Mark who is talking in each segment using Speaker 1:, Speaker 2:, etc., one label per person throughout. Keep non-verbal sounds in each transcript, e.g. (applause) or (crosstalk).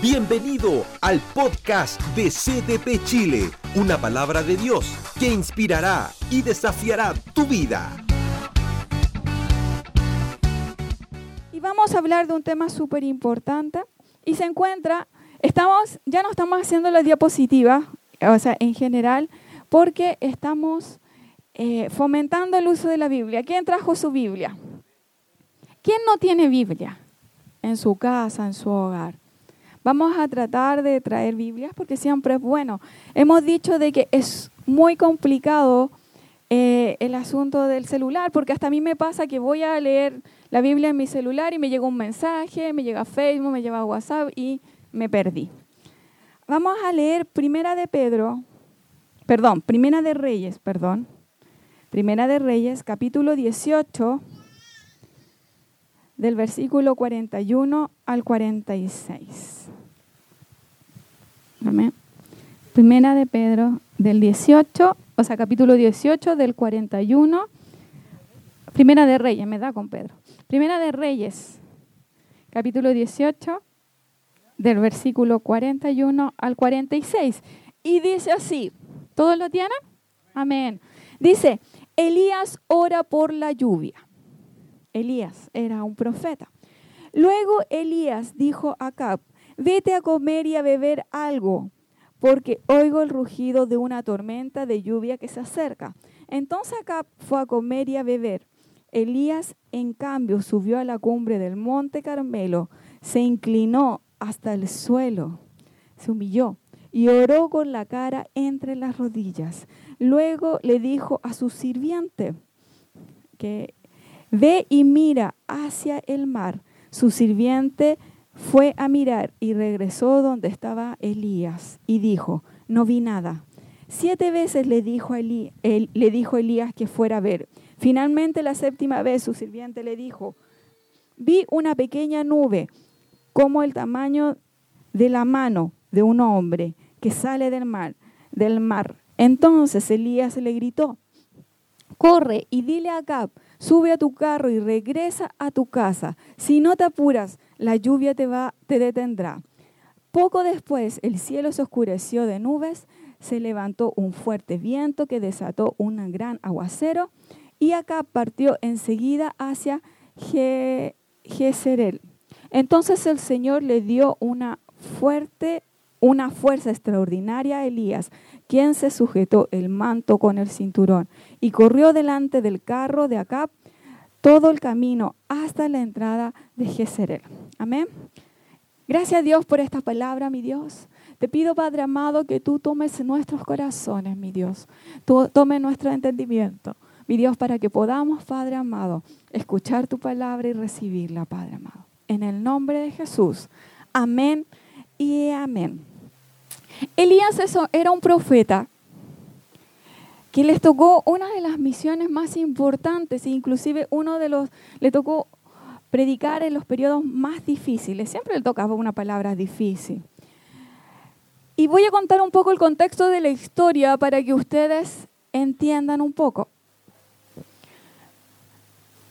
Speaker 1: Bienvenido al podcast de CDP Chile, una palabra de Dios que inspirará y desafiará tu vida.
Speaker 2: Y vamos a hablar de un tema súper importante y se encuentra, estamos, ya no estamos haciendo la diapositiva, o sea, en general, porque estamos eh, fomentando el uso de la Biblia. ¿Quién trajo su Biblia? ¿Quién no tiene Biblia en su casa, en su hogar? Vamos a tratar de traer Biblias porque siempre es bueno. Hemos dicho de que es muy complicado eh, el asunto del celular, porque hasta a mí me pasa que voy a leer la Biblia en mi celular y me llega un mensaje, me llega Facebook, me llega WhatsApp y me perdí. Vamos a leer Primera de Pedro, perdón, Primera de Reyes, perdón. Primera de Reyes, capítulo 18, del versículo 41 al 46. Amén. Primera de Pedro del 18, o sea, capítulo 18 del 41. Primera de Reyes, me da con Pedro. Primera de Reyes, capítulo 18 del versículo 41 al 46. Y dice así, ¿todos lo tienen? Amén. Dice, Elías ora por la lluvia. Elías era un profeta. Luego Elías dijo a Acab, vete a comer y a beber algo, porque oigo el rugido de una tormenta de lluvia que se acerca. Entonces Acab fue a comer y a beber. Elías, en cambio, subió a la cumbre del monte Carmelo, se inclinó hasta el suelo, se humilló y oró con la cara entre las rodillas. Luego le dijo a su sirviente que ve y mira hacia el mar. Su sirviente fue a mirar y regresó donde estaba Elías y dijo, no vi nada. Siete veces le dijo, Elías que fuera a ver. Finalmente la séptima vez su sirviente le dijo, vi una pequeña nube como el tamaño de la mano de un hombre que sale del mar, del mar. Entonces Elías le gritó, corre y dile a Acab, sube a tu carro y regresa a tu casa. Si no te apuras, la lluvia te, va, te detendrá. Poco después el cielo se oscureció de nubes, se levantó un fuerte viento que desató un gran aguacero y acá partió enseguida hacia Jezreel. Entonces el Señor le dio una fuerte, una fuerza extraordinaria a Elías, quien se sujetó el manto con el cinturón y corrió delante del carro de Acab todo el camino hasta la entrada de Jezreel. Amén. Gracias a Dios por esta palabra, mi Dios. Te pido, Padre amado, que tú tomes nuestros corazones, mi Dios. Tú tome nuestro entendimiento, mi Dios, para que podamos, Padre amado, escuchar tu palabra y recibirla, Padre amado. En el nombre de Jesús. Amén y amén. Elías era un profeta que les tocó una de las misiones más importantes, e inclusive uno de los, le tocó predicar en los periodos más difíciles. Siempre le tocaba una palabra difícil. Y voy a contar un poco el contexto de la historia para que ustedes entiendan un poco.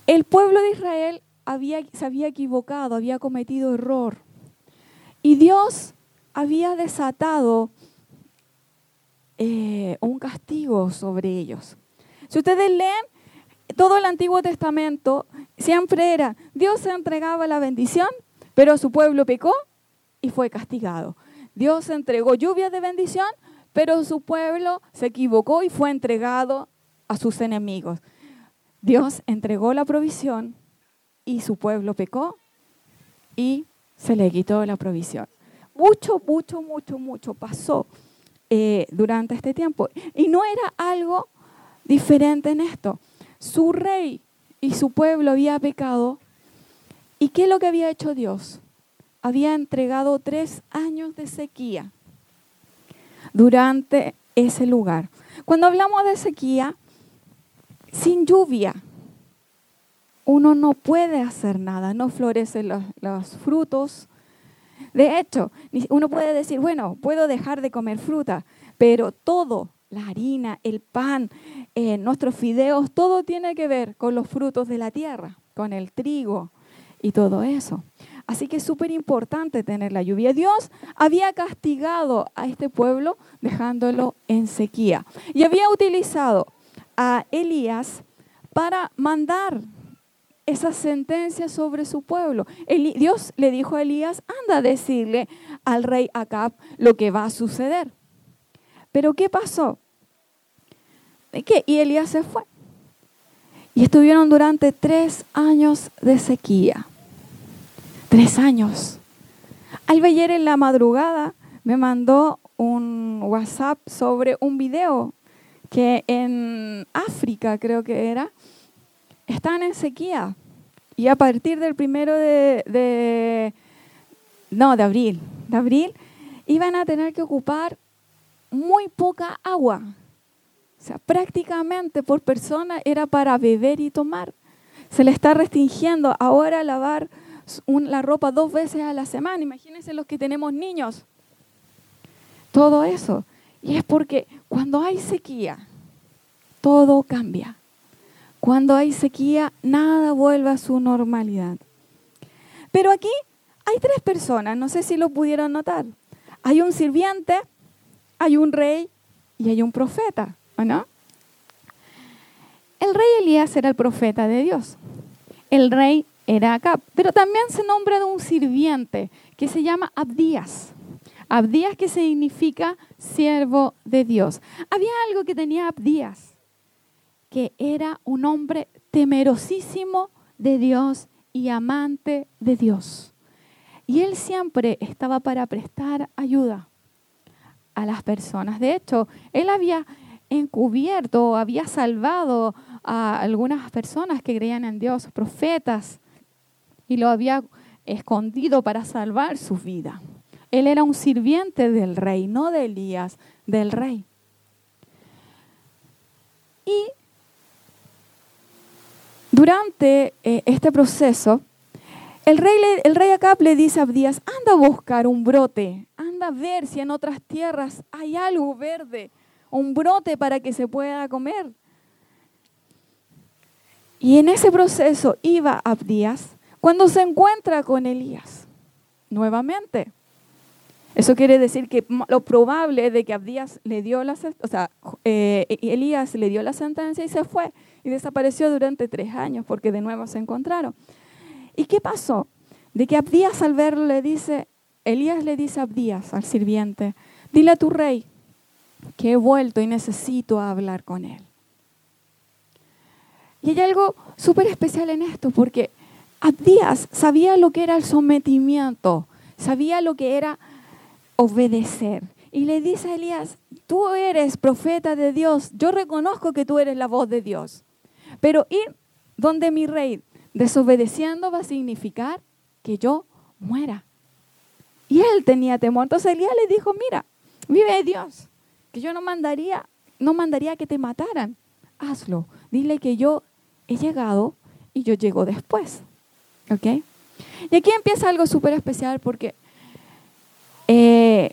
Speaker 2: El pueblo de Israel había, se había equivocado, había cometido error. Y Dios había desatado eh, un castigo sobre ellos. Si ustedes leen todo el Antiguo Testamento, siempre era, Dios se entregaba la bendición, pero su pueblo pecó y fue castigado. Dios entregó lluvia de bendición, pero su pueblo se equivocó y fue entregado a sus enemigos. Dios entregó la provisión y su pueblo pecó y se le quitó la provisión. Mucho, mucho, mucho, mucho pasó eh, durante este tiempo. Y no era algo diferente en esto. Su rey y su pueblo había pecado. ¿Y qué es lo que había hecho Dios? Había entregado tres años de sequía durante ese lugar. Cuando hablamos de sequía, sin lluvia, uno no puede hacer nada, no florecen los, los frutos, de hecho, uno puede decir, bueno, puedo dejar de comer fruta, pero todo, la harina, el pan, eh, nuestros fideos, todo tiene que ver con los frutos de la tierra, con el trigo y todo eso. Así que es súper importante tener la lluvia. Dios había castigado a este pueblo dejándolo en sequía y había utilizado a Elías para mandar esa sentencia sobre su pueblo. Dios le dijo a Elías, anda a decirle al rey Acab lo que va a suceder. Pero ¿qué pasó? ¿Qué? Y Elías se fue. Y estuvieron durante tres años de sequía. Tres años. Al ayer en la madrugada me mandó un WhatsApp sobre un video que en África creo que era, están en sequía. Y a partir del primero de, de, no, de abril, de abril, iban a tener que ocupar muy poca agua. O sea, prácticamente por persona era para beber y tomar. Se le está restringiendo ahora lavar la ropa dos veces a la semana. Imagínense los que tenemos niños. Todo eso. Y es porque cuando hay sequía, todo cambia. Cuando hay sequía, nada vuelve a su normalidad. Pero aquí hay tres personas, no sé si lo pudieron notar. Hay un sirviente, hay un rey y hay un profeta, ¿o no? El rey Elías era el profeta de Dios. El rey era Acab, pero también se nombra de un sirviente que se llama Abdías. Abdías que significa siervo de Dios. Había algo que tenía Abdías que era un hombre temerosísimo de Dios y amante de Dios. Y él siempre estaba para prestar ayuda a las personas. De hecho, él había encubierto, había salvado a algunas personas que creían en Dios, profetas, y lo había escondido para salvar su vida. Él era un sirviente del rey, no de Elías, del rey. Y durante eh, este proceso, el rey, el rey Acab le dice a Abdías, anda a buscar un brote, anda a ver si en otras tierras hay algo verde, un brote para que se pueda comer. Y en ese proceso iba Abdías cuando se encuentra con Elías nuevamente. Eso quiere decir que lo probable de que Abdías le dio la, o sea, eh, Elías le dio la sentencia y se fue y desapareció durante tres años porque de nuevo se encontraron. ¿Y qué pasó? De que Abdías al verlo le dice, Elías le dice a Abdías, al sirviente, dile a tu rey que he vuelto y necesito hablar con él. Y hay algo súper especial en esto porque Abdías sabía lo que era el sometimiento, sabía lo que era obedecer. Y le dice a Elías, tú eres profeta de Dios, yo reconozco que tú eres la voz de Dios. Pero ir donde mi rey desobedeciendo va a significar que yo muera. Y él tenía temor. Entonces Elías le dijo, mira, vive Dios, que yo no mandaría, no mandaría que te mataran. Hazlo. Dile que yo he llegado y yo llego después. ¿Ok? Y aquí empieza algo súper especial porque eh,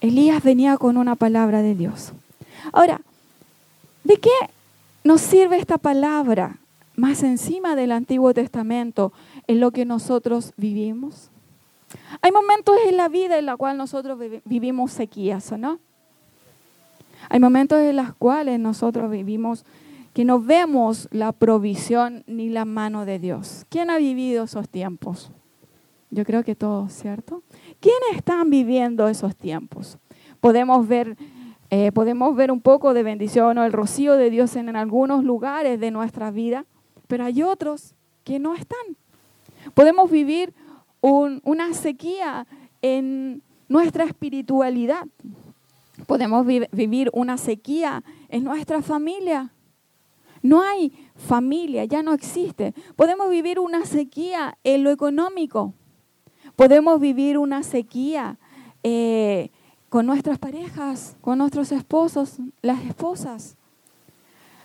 Speaker 2: Elías venía con una palabra de Dios. Ahora, ¿de qué nos sirve esta palabra más encima del Antiguo Testamento en lo que nosotros vivimos? Hay momentos en la vida en los cuales nosotros vivimos sequías, ¿o no? Hay momentos en los cuales nosotros vivimos que no vemos la provisión ni la mano de Dios. ¿Quién ha vivido esos tiempos? Yo creo que todos, ¿cierto? ¿Quiénes están viviendo esos tiempos? Podemos ver eh, podemos ver un poco de bendición o el rocío de Dios en, algunos lugares de nuestra vida, pero hay otros que no están. Podemos vivir una sequía en nuestra espiritualidad. Podemos vivir una sequía en nuestra familia. No hay familia, ya no existe. Podemos vivir una sequía en lo económico. Podemos vivir una sequía eh, con nuestras parejas, con nuestros esposos, las esposas.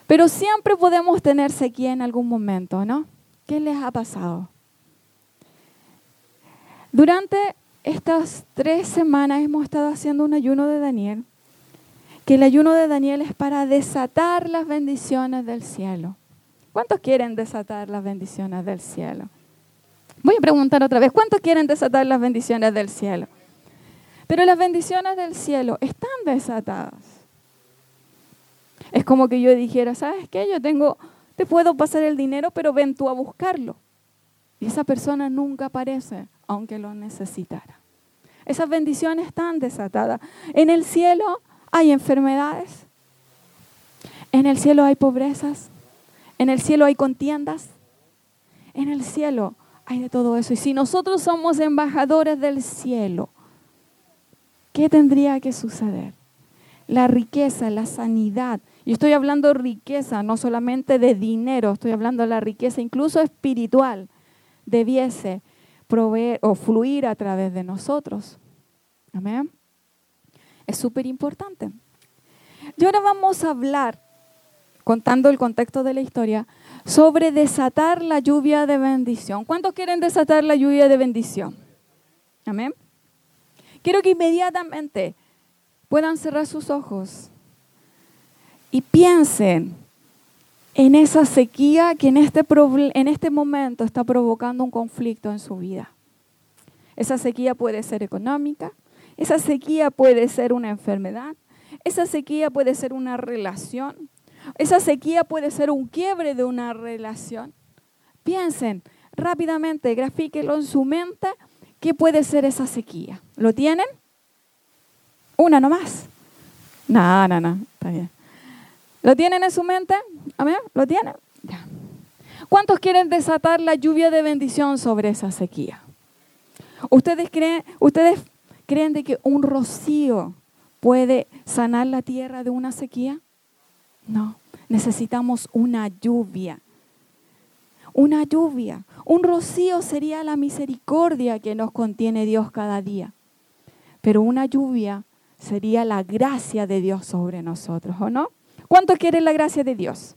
Speaker 2: Pero siempre podemos tener sequía en algún momento, ¿no? ¿Qué les ha pasado? Durante estas tres semanas hemos estado haciendo un ayuno de Daniel, que el ayuno de Daniel es para desatar las bendiciones del cielo. ¿Cuántos quieren desatar las bendiciones del cielo? Voy a preguntar otra vez, ¿cuántos quieren desatar las bendiciones del cielo? Pero las bendiciones del cielo están desatadas. Es como que yo dijera, ¿sabes qué? Yo tengo, te puedo pasar el dinero, pero ven tú a buscarlo. Y esa persona nunca aparece, aunque lo necesitara. Esas bendiciones están desatadas. En el cielo hay enfermedades. En el cielo hay pobrezas. En el cielo hay contiendas. En el cielo hay de todo eso. Y si nosotros somos embajadores del cielo, ¿qué tendría que suceder? La riqueza, la sanidad. Y estoy hablando riqueza, no solamente de dinero, estoy hablando de la riqueza incluso espiritual debiese proveer o fluir a través de nosotros. Amén. Es súper importante. Y ahora vamos a hablar, contando el contexto de la historia, sobre desatar la lluvia de bendición. ¿Cuántos quieren desatar la lluvia de bendición? Amén. Quiero que inmediatamente puedan cerrar sus ojos y piensen en esa sequía que en este, en este momento está provocando un conflicto en su vida. Esa sequía puede ser económica, esa sequía puede ser una enfermedad, esa sequía puede ser una relación, esa sequía puede ser un quiebre de una relación. Piensen rápidamente, grafíquelo en su mente, ¿qué puede ser esa sequía? ¿Lo tienen? Una nomás. No, no, no, está bien. ¿Lo tienen en su mente? ¿Amén? ¿Lo tienen? Ya. ¿Cuántos quieren desatar la lluvia de bendición sobre esa sequía? ¿Ustedes creen, ¿Ustedes creen de que un rocío puede sanar la tierra de una sequía? No, necesitamos una lluvia. Una lluvia. Un rocío sería la misericordia que nos contiene Dios cada día. Pero una lluvia sería la gracia de Dios sobre nosotros, ¿o no? ¿Cuántos quieren la gracia de Dios?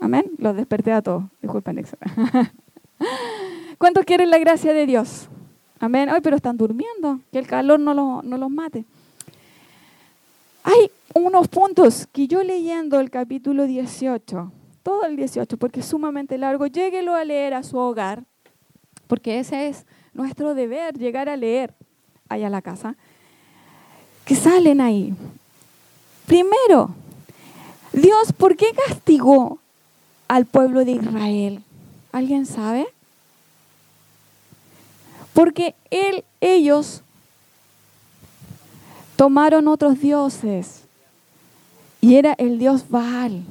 Speaker 2: Amén. Los desperté a todos. Disculpen. (laughs) ¿Cuántos quieren la gracia de Dios? Amén. Ay, pero están durmiendo. Que el calor no, no los mate. Hay unos puntos que yo leyendo el capítulo 18, todo el 18, porque es sumamente largo, lléguelo a leer a su hogar, porque ese es nuestro deber, llegar a leer allá a la casa, que salen ahí. Primero, Dios, ¿por qué castigó al pueblo de Israel? ¿Alguien sabe? Porque él, ellos tomaron otros dioses y era el dios Baal.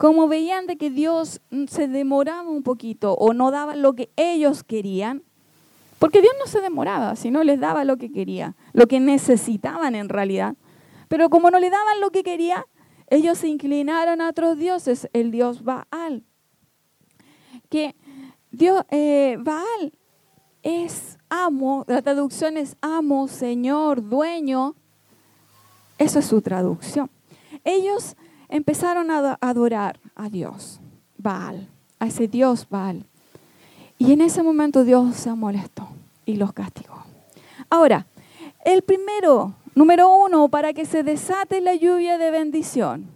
Speaker 2: Como veían de que Dios se demoraba un poquito o no daba lo que ellos querían, porque Dios no se demoraba, sino les daba lo que quería, lo que necesitaban en realidad. Pero como no le daban lo que quería, ellos se inclinaron a otros dioses, el dios Baal. Que Dios, eh, Baal es amo, la traducción es amo, señor, dueño. Eso es su traducción. Ellos empezaron a adorar a Dios, Baal, a ese Dios Baal. Y en ese momento Dios se molestó y los castigó. Ahora, el primero Número uno, para que se desate la lluvia de bendición,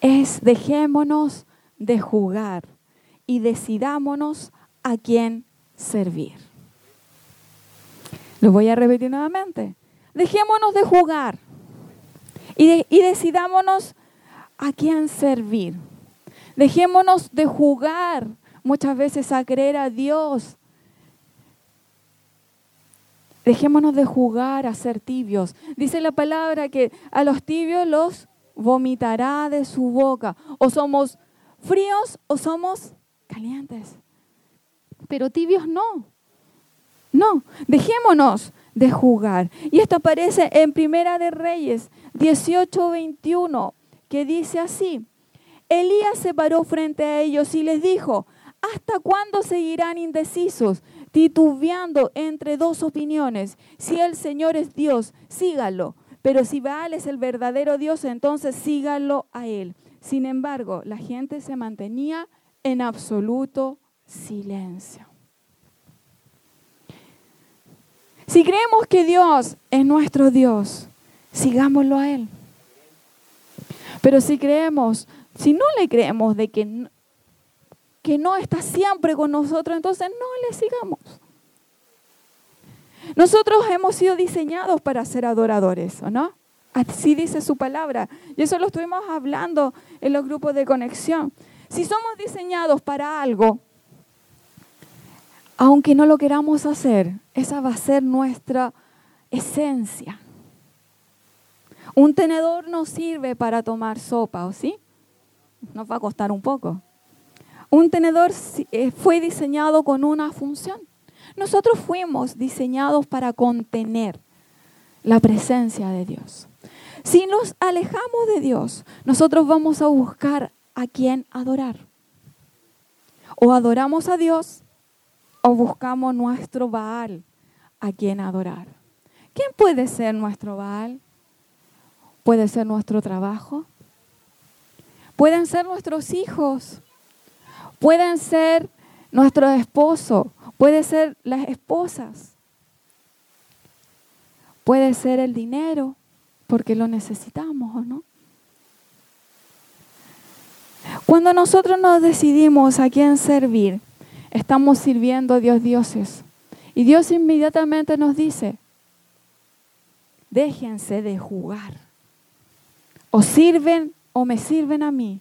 Speaker 2: es dejémonos de jugar y decidámonos a quién servir. Lo voy a repetir nuevamente. Dejémonos de jugar y, decidámonos a quién servir. Dejémonos de jugar muchas veces a creer a Dios Dejémonos de jugar a ser tibios. Dice la palabra que a los tibios los vomitará de su boca. O somos fríos o somos calientes. Pero tibios no. No, dejémonos de jugar. Y esto aparece en Primera de Reyes 18:21, que dice así: Elías se paró frente a ellos y les dijo: ¿Hasta cuándo seguirán indecisos? titubeando entre dos opiniones. Si el Señor es Dios, sígalo. Pero si Baal es el verdadero Dios, entonces sígalo a Él. Sin embargo, la gente se mantenía en absoluto silencio. Si creemos que Dios es nuestro Dios, sigámoslo a Él. Pero si creemos, si no le creemos de que que no está siempre con nosotros, entonces no le sigamos. Nosotros hemos sido diseñados para ser adoradores, ¿o no? Así dice su palabra. Y eso lo estuvimos hablando en los grupos de conexión. Si somos diseñados para algo, aunque no lo queramos hacer, esa va a ser nuestra esencia. Un tenedor no sirve para tomar sopa, ¿o sí? Nos va a costar un poco. Un tenedor eh, fue diseñado con una función. Nosotros fuimos diseñados para contener la presencia de Dios. Si nos alejamos de Dios, nosotros vamos a buscar a quién adorar. O adoramos a Dios o buscamos nuestro Baal a quien adorar. ¿Quién puede ser nuestro Baal? Puede ser nuestro trabajo. Pueden ser nuestros hijos. Pueden ser nuestro esposo. Puede ser las esposas. Puede ser el dinero porque lo necesitamos o no. Cuando nosotros nos decidimos a quién servir, estamos sirviendo a Dios dioses. Y Dios inmediatamente nos dice, déjense de jugar. O sirven o me sirven a mí,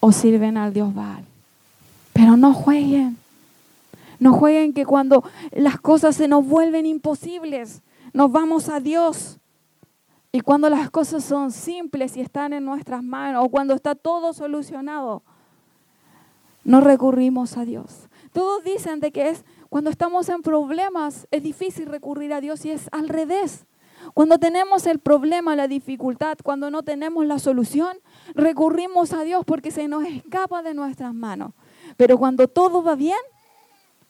Speaker 2: o sirven al Dios Baal. Pero no jueguen. No jueguen que cuando las cosas se nos vuelven imposibles, nos vamos a Dios y cuando las cosas son simples y están en nuestras manos, o cuando está todo solucionado, no recurrimos a Dios. Todos dicen de que es cuando estamos en problemas, es difícil recurrir a Dios y es al revés. Cuando tenemos el problema, la dificultad, cuando no tenemos la solución, recurrimos a Dios porque se nos escapa de nuestras manos. Pero cuando todo va bien,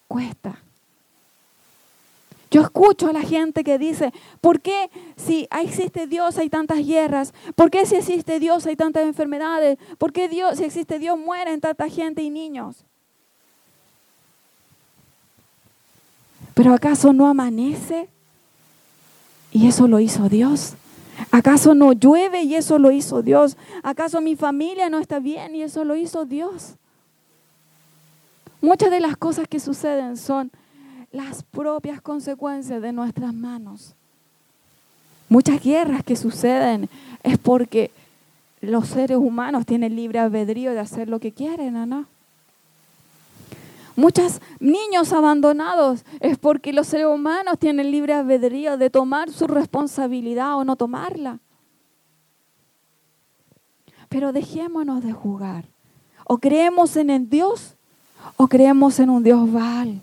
Speaker 2: cuesta. Yo escucho a la gente que dice, ¿por qué si existe Dios hay tantas guerras? ¿Por qué si existe Dios hay tantas enfermedades? ¿Por qué Dios, si existe Dios mueren tanta gente y niños? ¿Pero acaso no amanece? Y eso lo hizo Dios. ¿Acaso no llueve y eso lo hizo Dios? ¿Acaso mi familia no está bien y eso lo hizo Dios? Muchas de las cosas que suceden son las propias consecuencias de nuestras manos. Muchas guerras que suceden es porque los seres humanos tienen libre albedrío de hacer lo que quieren, no? Muchos niños abandonados es porque los seres humanos tienen libre albedrío de tomar su responsabilidad o no tomarla. Pero dejémonos de jugar. O creemos en el Dios o creemos en un Dios Baal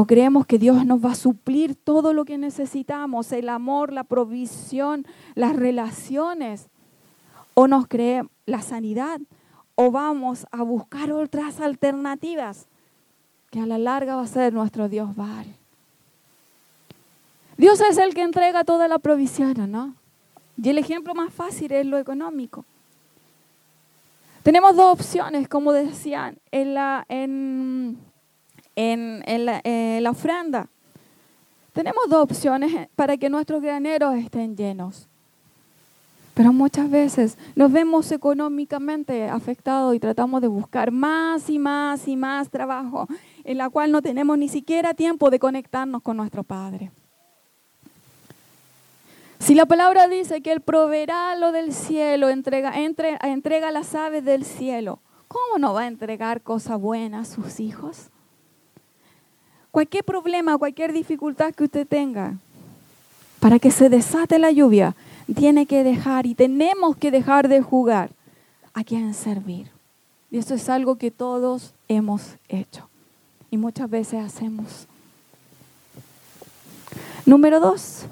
Speaker 2: o creemos que Dios nos va a suplir todo lo que necesitamos, el amor, la provisión, las relaciones, o nos creemos la sanidad, o vamos a buscar otras alternativas que a la larga va a ser nuestro Dios Baal. Dios es el que entrega toda la provisión, ¿no? Y el ejemplo más fácil es lo económico. Tenemos dos opciones, como decían, en, la, en en, la, ofrenda. Tenemos dos opciones para que nuestros graneros estén llenos. Pero muchas veces nos vemos económicamente afectados y tratamos de buscar más y más y más trabajo, en la cual no tenemos ni siquiera tiempo de conectarnos con nuestro Padre. Si la palabra dice que Él proveerá lo del cielo, entrega, entrega las aves del cielo, ¿cómo no va a entregar cosas buenas a sus hijos? cualquier problema, cualquier dificultad que usted tenga, para que se desate la lluvia, tiene que dejar y tenemos que dejar de jugar a quien servir. Y eso es algo que todos hemos hecho y muchas veces hacemos. Número dos,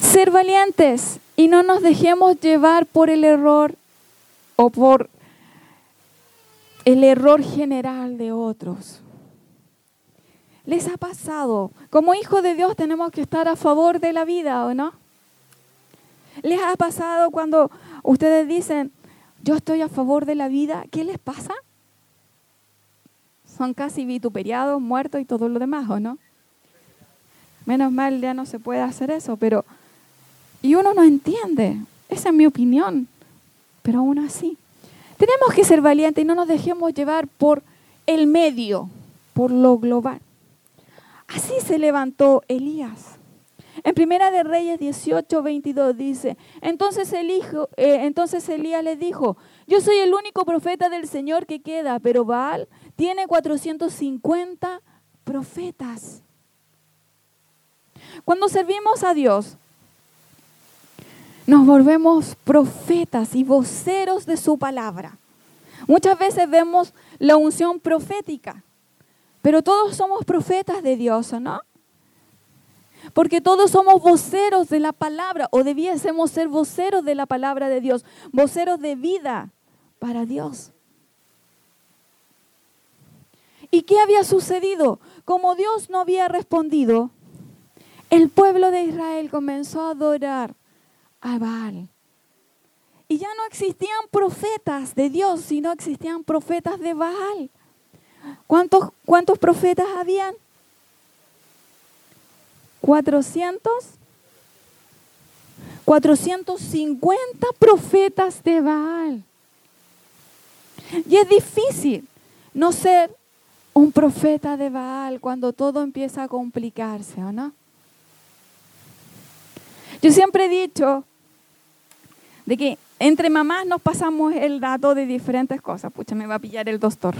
Speaker 2: ser valientes y no nos dejemos llevar por el error o por el error general de otros. ¿Les ha pasado? Como hijos de Dios tenemos que estar a favor de la vida, ¿o no? ¿Les ha pasado cuando ustedes dicen, yo estoy a favor de la vida? ¿Qué les pasa? Son casi vituperiados, muertos y todo lo demás, ¿o no? Menos mal ya no se puede hacer eso, pero... Y uno no entiende. Esa es mi opinión. Pero aún así, tenemos que ser valientes y no nos dejemos llevar por el medio, por lo global. Así se levantó Elías. En Primera de Reyes 18, 22 dice, entonces, eh, entonces Elías le dijo, yo soy el único profeta del Señor que queda, pero Baal tiene 450 profetas. Cuando servimos a Dios, nos volvemos profetas y voceros de su palabra. Muchas veces vemos la unción profética, pero todos somos profetas de Dios, ¿no? Porque todos somos voceros de la palabra o debiésemos ser voceros de la palabra de Dios, voceros de vida para Dios. ¿Y qué había sucedido? Como Dios no había respondido, el pueblo de Israel comenzó a adorar a Baal. Y ya no existían profetas de Dios, sino existían profetas de Baal. ¿Cuántos, cuántos profetas habían? 400. 450 profetas de Baal. Y es difícil no ser un profeta de Baal cuando todo empieza a complicarse, ¿o no? Yo siempre he dicho de que entre mamás nos pasamos el dato de diferentes cosas. Pucha, me va a pillar el doctor.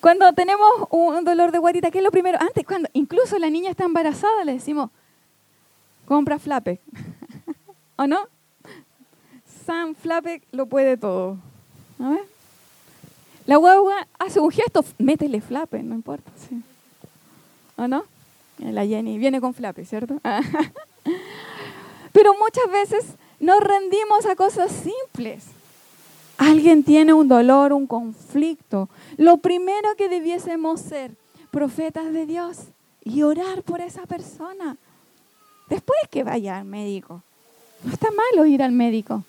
Speaker 2: Cuando tenemos un dolor de guatita, ¿qué es lo primero? Antes, cuando incluso la niña está embarazada, le decimos, compra Flape. (laughs) ¿O no? San Flape lo puede todo. ¿A ver? La guagua hace un gesto, métele Flape, no importa. ¿O no? La Jenny viene con Flape, ¿cierto? (laughs) Pero muchas veces nos rendimos a cosas simples. Alguien tiene un dolor, un conflicto. Lo primero que debiésemos ser profetas de Dios y orar por esa persona. Después que vaya al médico. No está malo ir al médico.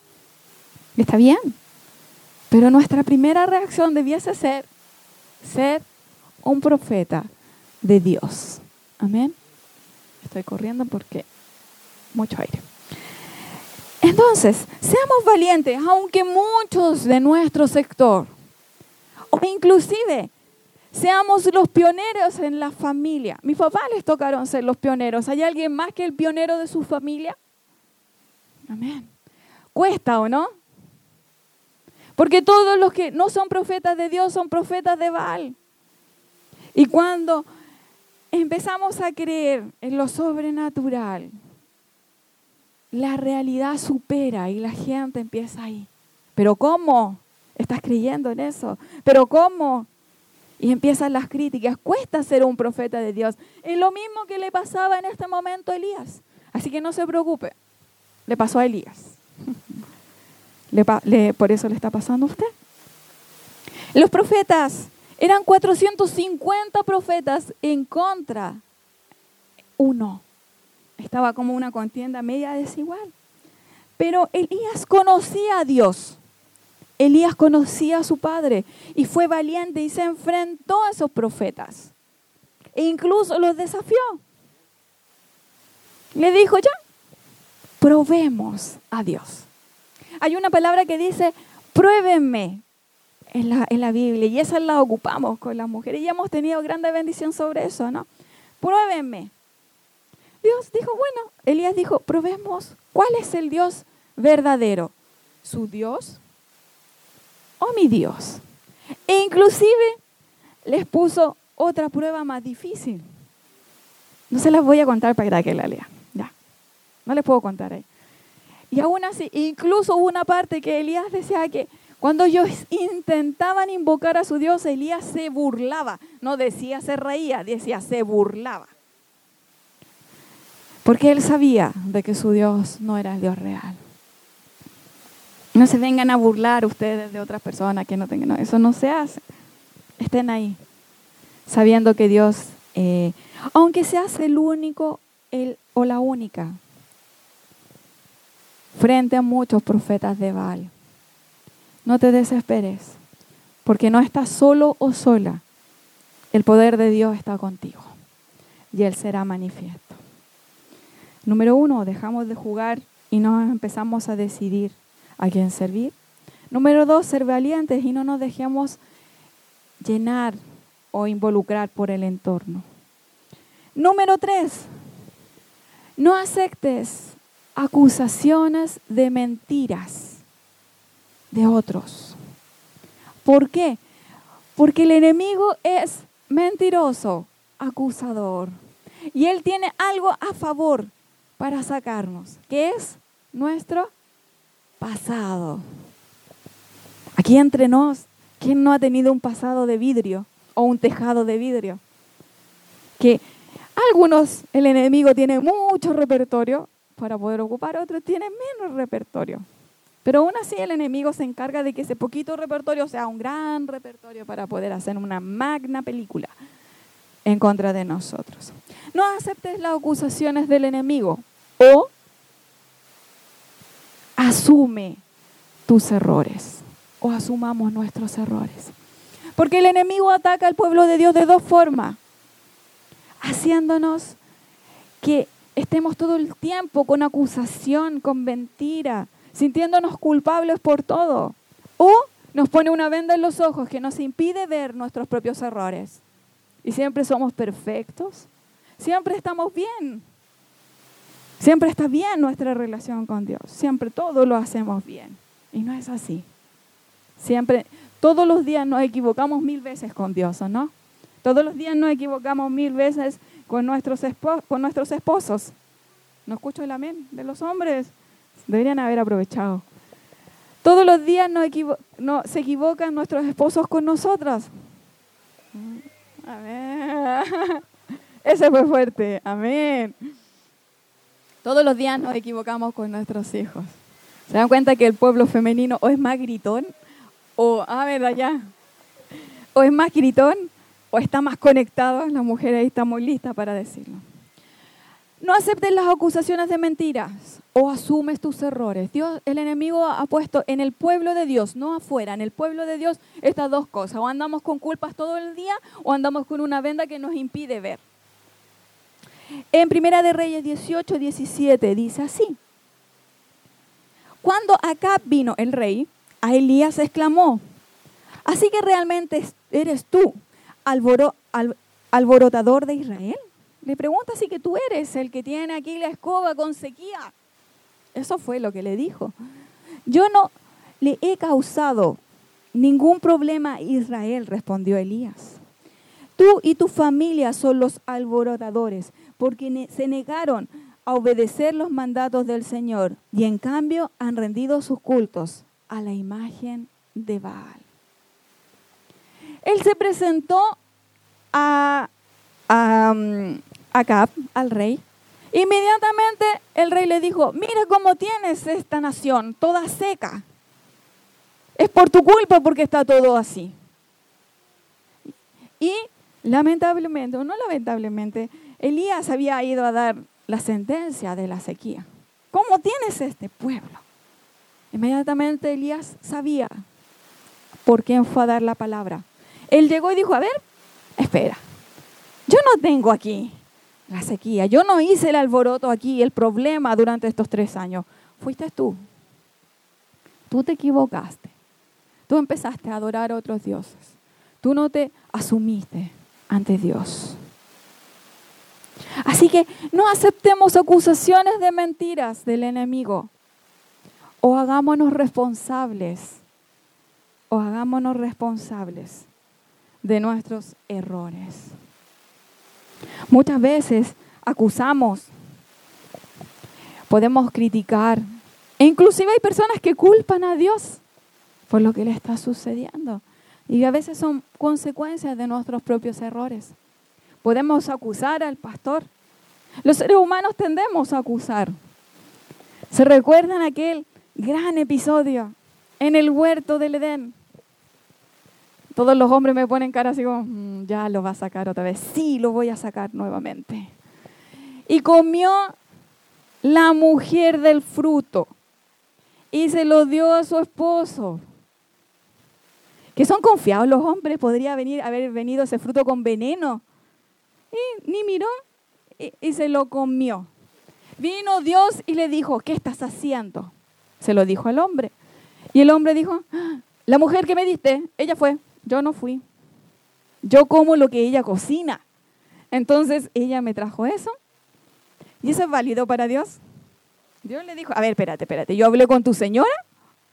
Speaker 2: Está bien. Pero nuestra primera reacción debiese ser ser un profeta de Dios. Amén. Estoy corriendo porque mucho aire. Entonces, seamos valientes, aunque muchos de nuestro sector, o inclusive seamos los pioneros en la familia. Mis papás les tocaron ser los pioneros. ¿Hay alguien más que el pionero de su familia? Amén. Cuesta o no? Porque todos los que no son profetas de Dios son profetas de Baal. Y cuando empezamos a creer en lo sobrenatural, la realidad supera y la gente empieza ahí. ¿Pero cómo? ¿Estás creyendo en eso? ¿Pero cómo? Y empiezan las críticas. Cuesta ser un profeta de Dios. Es lo mismo que le pasaba en este momento a Elías. Así que no se preocupe. Le pasó a Elías. (laughs) por eso le está pasando a usted. Los profetas, eran 450 profetas en contra. Uno estaba como una contienda media desigual. Pero Elías conocía a Dios. Elías conocía a su padre y fue valiente y se enfrentó a esos profetas. E incluso los desafió. Le dijo, ya, probemos a Dios. Hay una palabra que dice, pruébenme en la, en la Biblia y esa la ocupamos con las mujeres y hemos tenido grande bendición sobre eso, ¿no? Pruébenme. Dios dijo, bueno, Elías dijo, probemos cuál es el Dios verdadero, su Dios o mi Dios. E inclusive les puso otra prueba más difícil. No se las voy a contar para que la lean. Ya, no les puedo contar ahí. Y aún así, incluso hubo una parte que Elías decía que cuando ellos intentaban invocar a su Dios, Elías se burlaba. No decía se reía, decía se burlaba. Porque él sabía de que su Dios no era el Dios real. No se vengan a burlar ustedes de otras personas que no tengan. eso no se hace. Estén ahí, sabiendo que Dios, eh, aunque seas el único o la única, frente a muchos profetas de Baal, no te desesperes, porque no estás solo o sola. El poder de Dios está contigo y Él será manifiesto. Número uno, dejamos de jugar y nos empezamos a decidir a quien servir. Número dos, ser valientes y no nos dejemos llenar o involucrar por el entorno. Número tres, no aceptes acusaciones de mentiras de otros. ¿Por qué? Porque el enemigo es mentiroso, acusador. Y él tiene algo a favor para sacarnos, que es nuestro pasado. Aquí entre nos, ¿quién no ha tenido un pasado de vidrio o un tejado de vidrio? Que algunos, el enemigo tiene mucho repertorio para poder ocupar, otros tienen menos repertorio. Pero aún así el enemigo se encarga de que ese poquito repertorio sea un gran repertorio para poder hacer una magna película en contra de nosotros. No aceptes las acusaciones del enemigo o asume tus errores o asumamos nuestros errores. Porque el enemigo ataca al pueblo de Dios de dos formas. Haciéndonos que estemos todo el tiempo con acusación, con mentira, sintiéndonos culpables por todo. O nos pone una venda en los ojos que nos impide ver nuestros propios errores. Y siempre somos perfectos. Siempre estamos bien. Siempre está bien nuestra relación con Dios. Siempre todo lo hacemos bien. Y no es así. Siempre, todos los días nos equivocamos mil veces con Dios, ¿o no? Todos los días nos equivocamos mil veces con nuestros, esposos. ¿No escucho el amén de los hombres? Deberían haber aprovechado. Todos los días no, se equivocan nuestros esposos con nosotras. Amén. (laughs) Ese fue fuerte. Amén. Todos los días nos equivocamos con nuestros hijos. ¿Se dan cuenta que el pueblo femenino o es más gritón o, a ver, allá, o es más gritón o está más conectado? La mujer ahí está muy lista para decirlo. No aceptes las acusaciones de mentiras o asumes tus errores. Dios, el enemigo ha puesto en el pueblo de Dios, no afuera, en el pueblo de Dios estas dos cosas. O andamos con culpas todo el día o andamos con una venda que nos impide ver. En Primera de Reyes 18, 17 dice así. Cuando acá vino el rey, a Elías exclamó, así que realmente eres tú, alborotador de Israel. Le pregunta si que tú eres el que tiene aquí la escoba con sequía. Eso fue lo que le dijo. Yo no le he causado ningún problema a Israel, respondió Elías. Tú y tu familia son los alborotadores, porque se negaron a obedecer los mandatos del Señor y en cambio han rendido sus cultos a la imagen de Baal. Él se presentó a, a, mm, Acab, al rey. Inmediatamente el rey le dijo, mira cómo tienes esta nación, toda seca. Es por tu culpa porque está todo así. Y lamentablemente, o no lamentablemente, Elías había ido a dar la sentencia de la sequía. ¿Cómo tienes este pueblo? Inmediatamente Elías sabía por quién fue a dar la palabra. Él llegó y dijo, a ver, espera, yo no tengo aquí la sequía. Yo no hice el alboroto aquí, el problema durante estos tres años. Fuiste tú. Tú te equivocaste. Tú empezaste a adorar a otros dioses. Tú no te asumiste ante Dios. Así que no aceptemos acusaciones de mentiras del enemigo. O hagámonos responsables. O hagámonos responsables de nuestros errores. Muchas veces acusamos, podemos criticar, e inclusive hay personas que culpan a Dios por lo que le está sucediendo. Y a veces son consecuencias de nuestros propios errores. Podemos acusar al pastor. Los seres humanos tendemos a acusar. ¿Se recuerdan aquel gran episodio en el huerto del Edén? Todos los hombres me ponen cara así como, mm, ya lo va a sacar otra vez. Sí, lo voy a sacar nuevamente. Y comió la mujer del fruto y se lo dio a su esposo. Que son confiados los hombres, podría venir, haber venido ese fruto con veneno. Y ni miró y, y se lo comió. Vino Dios y le dijo, ¿qué estás haciendo? Se lo dijo al hombre. Y el hombre dijo, "Ah, la mujer que me diste, ella fue, yo no fui. Yo como lo que ella cocina. Entonces ella me trajo eso. ¿Y eso es válido para Dios? Dios le dijo, a ver, espérate, espérate, ¿yo hablé con tu señora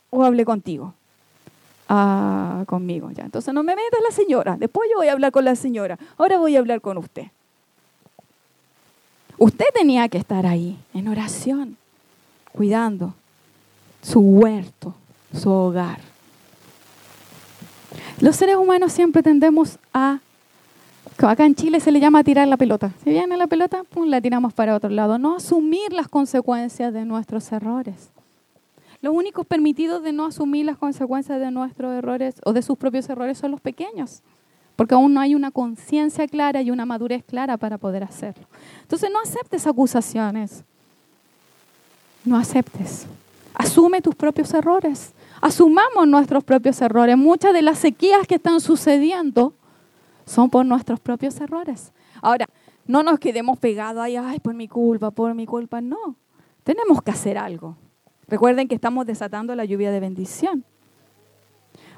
Speaker 2: o hablé contigo? Ah, conmigo, ya. Entonces no me metas la señora. Después yo voy a hablar con la señora. Ahora voy a hablar con usted. Usted tenía que estar ahí, en oración, cuidando su huerto, su hogar. Los seres humanos siempre tendemos a, acá en Chile se le llama tirar la pelota. Si viene la pelota, pum, la tiramos para otro lado. No asumir las consecuencias de nuestros errores. Los únicos permitidos de no asumir las consecuencias de nuestros errores o de sus propios errores son los pequeños, porque aún no hay una conciencia clara y una madurez clara para poder hacerlo. Entonces no aceptes acusaciones, no aceptes. Asume tus propios errores. Asumamos nuestros propios errores. Muchas de las sequías que están sucediendo son por nuestros propios errores. Ahora, no nos quedemos pegados ahí, ay, por mi culpa, por mi culpa. No, tenemos que hacer algo. Recuerden que estamos desatando la lluvia de bendición.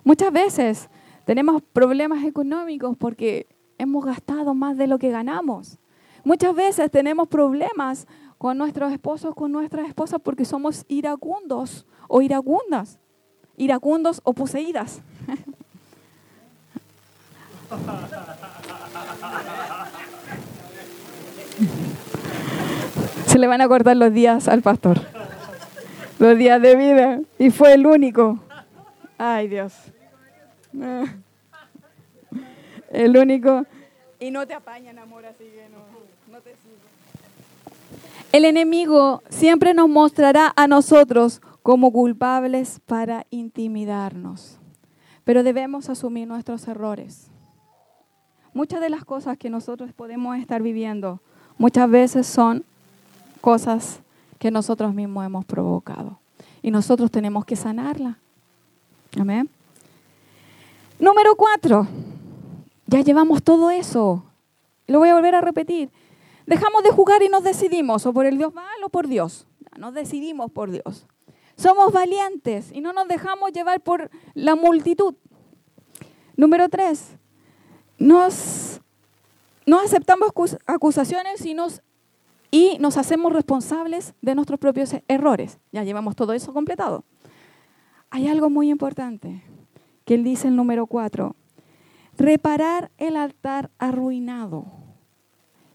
Speaker 2: Muchas veces tenemos problemas económicos porque hemos gastado más de lo que ganamos. Muchas veces tenemos problemas con nuestros esposos, con nuestras esposas, porque somos iracundos o iracundas, iracundos o poseídas. (laughs) Se le van a cortar los días al pastor. Los días de vida. Y fue el único. Ay, Dios. El único. Y no te apañan, amor, así que no, no te sirve. El enemigo siempre nos mostrará a nosotros como culpables para intimidarnos. Pero debemos asumir nuestros errores. Muchas de las cosas que nosotros podemos estar viviendo muchas veces son cosas que nosotros mismos hemos provocado. Y nosotros tenemos que sanarla. Amén. Número cuatro. Ya llevamos todo eso. Lo voy a volver a repetir. Dejamos de jugar y nos decidimos, o por el Dios mal o por Dios. Nos decidimos por Dios. Somos valientes y no nos dejamos llevar por la multitud. Número tres, nos, no aceptamos acusaciones y nos, y nos hacemos responsables de nuestros propios errores. Ya llevamos todo eso completado. Hay algo muy importante que él dice en número cuatro. Reparar el altar arruinado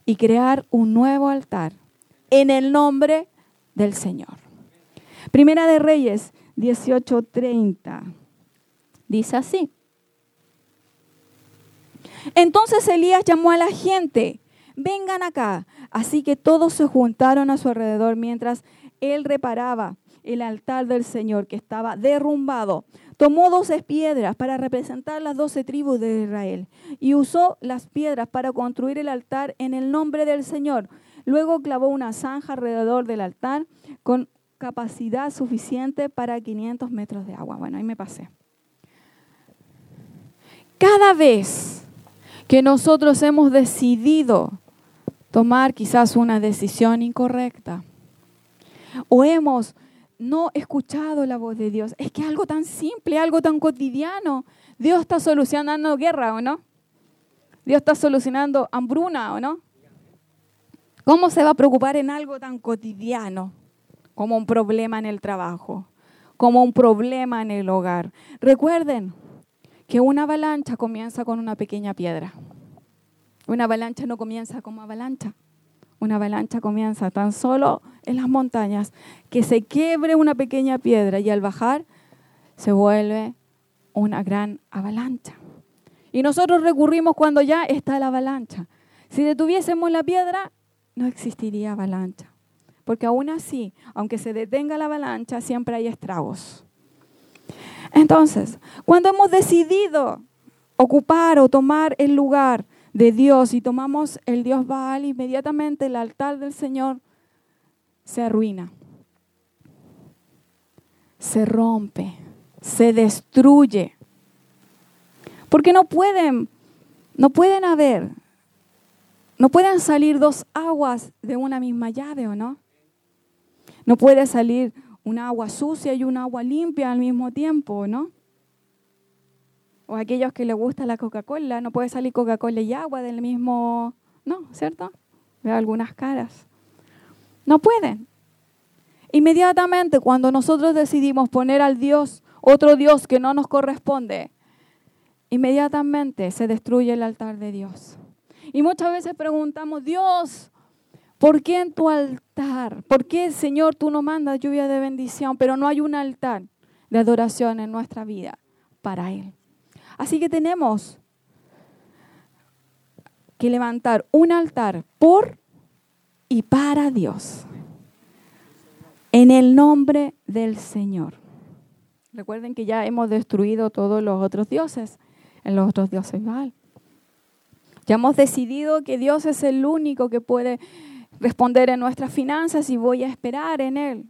Speaker 2: y crear un nuevo altar en el nombre del Señor. Primera de Reyes 18:30 dice así. Entonces Elías llamó a la gente, vengan acá. Así que todos se juntaron a su alrededor mientras él reparaba el altar del Señor que estaba derrumbado. Tomó doce piedras para representar las doce tribus de Israel y usó las piedras para construir el altar en el nombre del Señor. Luego clavó una zanja alrededor del altar con capacidad suficiente para 500 metros de agua. Bueno, ahí me pasé. Cada vez que nosotros hemos decidido tomar quizás una decisión incorrecta o hemos no escuchado la voz de Dios, es que algo tan simple, algo tan cotidiano, Dios está solucionando guerra o no? Dios está solucionando hambruna o no? ¿Cómo se va a preocupar en algo tan cotidiano como un problema en el trabajo, como un problema en el hogar? Recuerden, que una avalancha comienza con una pequeña piedra. Una avalancha no comienza como avalancha. Una avalancha comienza tan solo en las montañas que se quiebre una pequeña piedra y al bajar se vuelve una gran avalancha. Y nosotros recurrimos cuando ya está la avalancha. Si detuviésemos la piedra, no existiría avalancha. Porque aún así, aunque se detenga la avalancha, siempre hay estragos. Entonces, cuando hemos decidido ocupar o tomar el lugar de Dios y tomamos el Dios Baal, inmediatamente el altar del Señor se arruina, se rompe, se destruye. Porque no pueden, no pueden haber, no pueden salir dos aguas de una misma llave, ¿o no? No puede salir un agua sucia y un agua limpia al mismo tiempo, ¿no? O aquellos que les gusta la Coca-Cola, no puede salir Coca-Cola y agua del mismo, ¿no? ¿Cierto? Veo algunas caras. No pueden. Inmediatamente cuando nosotros decidimos poner al Dios, otro Dios que no nos corresponde, inmediatamente se destruye el altar de Dios. Y muchas veces preguntamos, Dios, ¿por qué en tu altar? ¿Por qué, Señor, tú no mandas lluvia de bendición, pero no hay un altar de adoración en nuestra vida para Él? Así que tenemos que levantar un altar por y para Dios. En el nombre del Señor. Recuerden que ya hemos destruido todos los otros dioses, en los otros dioses Baal. Ya hemos decidido que Dios es el único que puede responder en nuestras finanzas y voy a esperar en Él.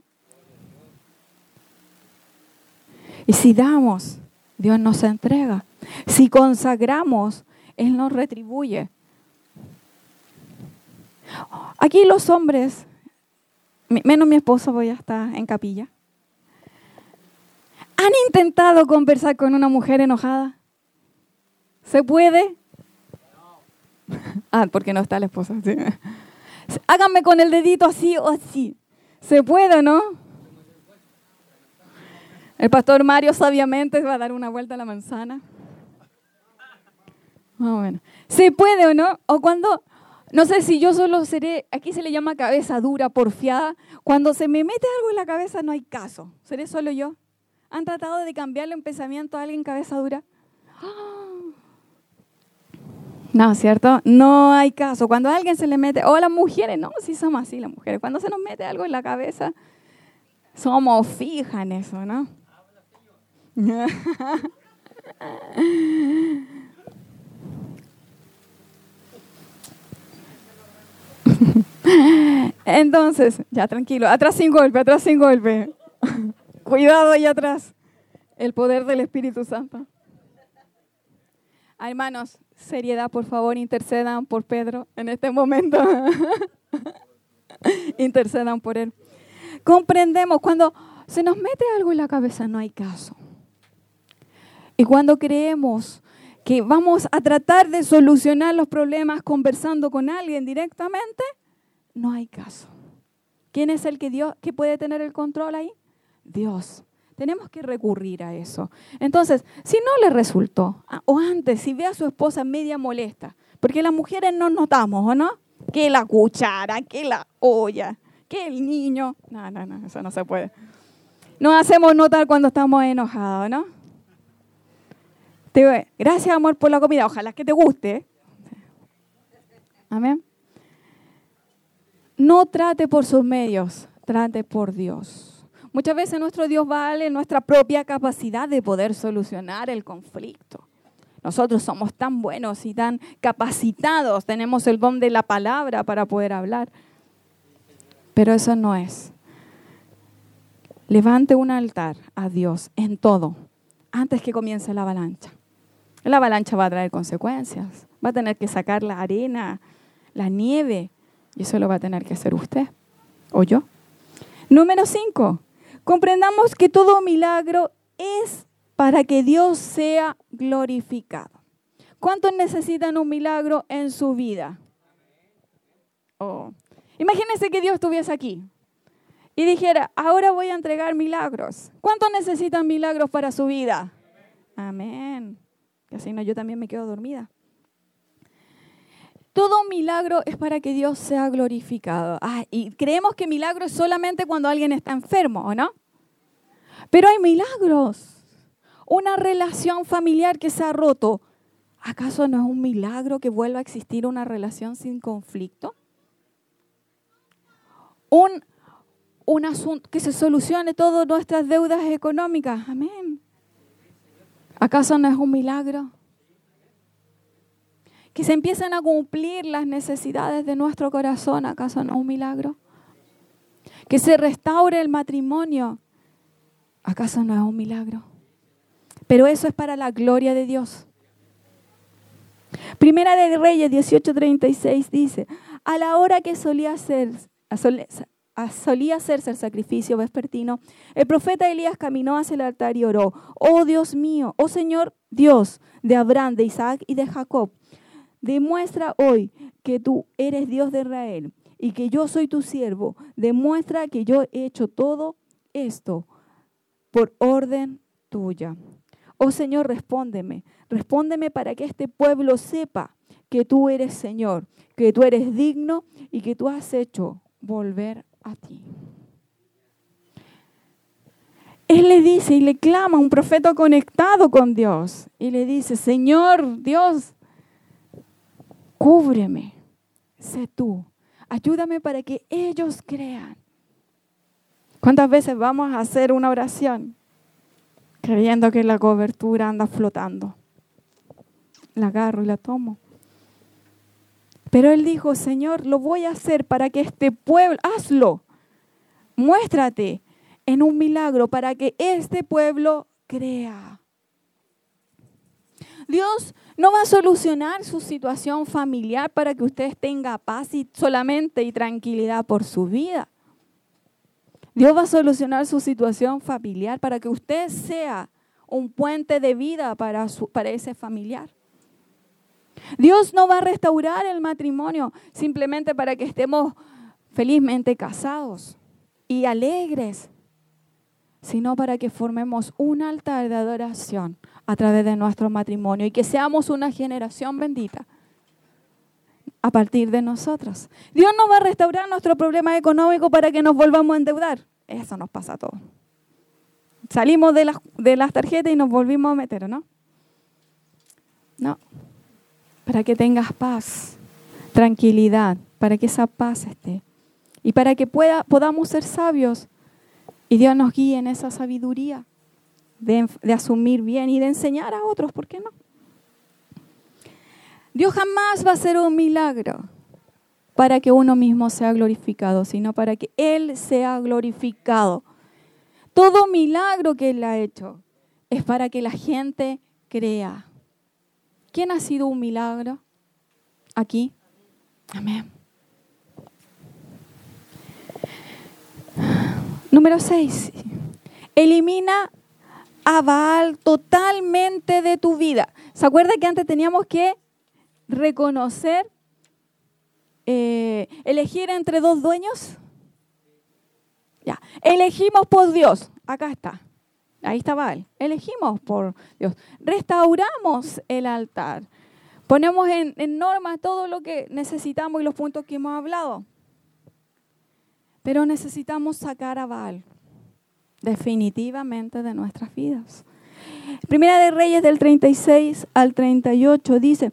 Speaker 2: Y si damos, Dios nos entrega. Si consagramos, Él nos retribuye. Aquí los hombres, menos mi esposo, voy a estar en capilla. ¿Han intentado conversar con una mujer enojada? ¿Se puede? (laughs) Ah, porque no está la esposa. Háganme con el dedito así o así. ¿Se puede no? El pastor Mario sabiamente va a dar una vuelta a la manzana. Ah. ¿Se puede o no? O cuando, no sé si yo solo seré, aquí se le llama cabeza dura, porfiada. Cuando se me mete algo en la cabeza no hay caso. ¿Seré solo yo? ¿Han tratado de cambiarle un pensamiento a alguien cabeza dura? No, ¿cierto? No hay caso. Cuando a alguien se le mete, o las mujeres, no, sí somos así las mujeres. Cuando se nos mete algo en la cabeza, somos fijas en eso, ¿no? (laughs) (laughs) Entonces, ya tranquilo, atrás sin golpe, atrás sin golpe. Cuidado ahí atrás. El poder del Espíritu Santo. Hermanos, seriedad, por favor, intercedan por Pedro en este momento. (laughs) intercedan por él. Comprendemos cuando se nos mete algo en la cabeza, no hay caso. Y cuando creemos que vamos a tratar de solucionar los problemas conversando con alguien directamente, no hay caso. ¿Quién es el que, Dios, que puede tener el control ahí? Dios. Tenemos que recurrir a eso. Entonces, si no le resultó, ah, o antes, si ve a su esposa media molesta, porque las mujeres no notamos, ¿o no? Que la cuchara, que la olla, que el niño. No, no, no, eso no se puede. Nos hacemos notar cuando estamos enojados, ¿no? gracias, amor, por la comida. Ojalá que te guste. Amén. No trate por sus medios, trate por Dios. Muchas veces nuestro Dios vale nuestra propia capacidad de poder solucionar el conflicto. Nosotros somos tan buenos y tan capacitados, tenemos el don de la palabra para poder hablar. Pero eso no es. Levante un altar a Dios en todo antes que comience la avalancha. La avalancha va a traer consecuencias. Va a tener que sacar la arena, la nieve, y eso lo va a tener que hacer usted o yo. Número cinco, comprendamos que todo milagro es para que Dios sea glorificado. ¿Cuántos necesitan un milagro en su vida? Oh. Imagínense que Dios estuviese aquí y dijera, ahora voy a entregar milagros. ¿Cuántos necesitan milagros para su vida? Amén. No, yo también me quedo dormida. Todo milagro es para que Dios sea glorificado. Ah, y creemos que milagro es solamente cuando alguien está enfermo, ¿o no? Pero hay milagros. Una relación familiar que se ha roto. ¿Acaso no es un milagro que vuelva a existir una relación sin conflicto? Un, un asunto que se solucione todas nuestras deudas económicas. Amén. ¿Acaso no es un milagro? Que se empiecen a cumplir las necesidades de nuestro corazón, ¿acaso no un milagro? Que se restaure el matrimonio, ¿acaso no es un milagro? Pero eso es para la gloria de Dios. Primera de Reyes 18:36 dice, a la hora que solía solía hacerse el sacrificio vespertino, el profeta Elías caminó hacia el altar y oró, oh Dios mío, oh Señor Dios de Abraham, de Isaac y de Jacob, demuestra hoy que tú eres Dios de Israel y que yo soy tu siervo. Demuestra que yo he hecho todo esto por orden tuya. Oh Señor, respóndeme, respóndeme para que este pueblo sepa que tú eres Señor, que tú eres digno y que tú has hecho volver a ti. Él le dice y le clama un profeta conectado con Dios y le dice, Señor Dios, cúbreme, sé tú, ayúdame para que ellos crean. ¿Cuántas veces vamos a hacer una oración creyendo que la cobertura anda flotando? La agarro y la tomo. Pero él dijo, Señor, lo voy a hacer para que este pueblo, hazlo, muéstrate en un milagro para que este pueblo crea. Dios no va a solucionar su situación familiar para que usted tenga paz y solamente y tranquilidad por su vida. Dios va a solucionar su situación familiar para que usted sea un puente de vida para, su, para ese familiar. Dios no va a restaurar el matrimonio simplemente para que estemos felizmente casados y alegres, sino para que formemos un altar de adoración a través de nuestro matrimonio y que seamos una generación bendita a partir de nosotros. Dios no va a restaurar nuestro problema económico para que nos volvamos a endeudar. Eso nos pasa a todos. Salimos de las, de las tarjetas y nos volvimos a meter, ¿no? No. Para que tengas paz, tranquilidad, para que esa paz esté. Y para que pueda, podamos ser sabios y Dios nos guíe en esa sabiduría de, asumir bien y de enseñar a otros, ¿por qué no? Dios jamás va a hacer un milagro para que uno mismo sea glorificado, sino para que Él sea glorificado. Todo milagro que Él ha hecho es para que la gente crea. ¿Quién ha sido un milagro aquí? Amén. Número 6. Elimina a Baal totalmente de tu vida. ¿Se acuerda que antes teníamos que reconocer, eh, elegir entre dos dueños? Ya, elegimos por Dios. Acá está. Ahí está Baal. Elegimos por Dios. Restauramos el altar. Ponemos en, en norma todo lo que necesitamos y los puntos que hemos hablado. Pero necesitamos sacar a Baal definitivamente de nuestras vidas. Primera de Reyes del 36 al 38 dice,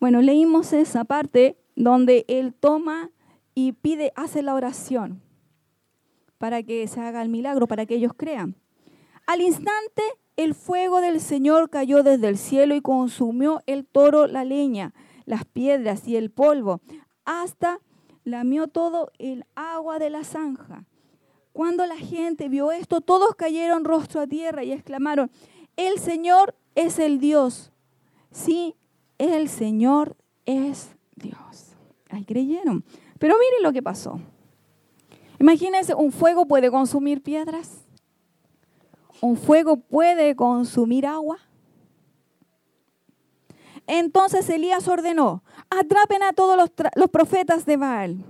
Speaker 2: bueno, leímos esa parte donde él toma y pide, hace la oración para que se haga el milagro, para que ellos crean. Al instante el fuego del Señor cayó desde el cielo y consumió el toro, la leña, las piedras y el polvo, hasta lamió todo el agua de la zanja. Cuando la gente vio esto, todos cayeron rostro a tierra y exclamaron, el Señor es el Dios. Sí, el Señor es Dios. Ahí creyeron. Pero miren lo que pasó. Imagínense, un fuego puede consumir piedras. Un fuego puede consumir agua. Entonces Elías ordenó, atrapen a todos los, los profetas de Baal.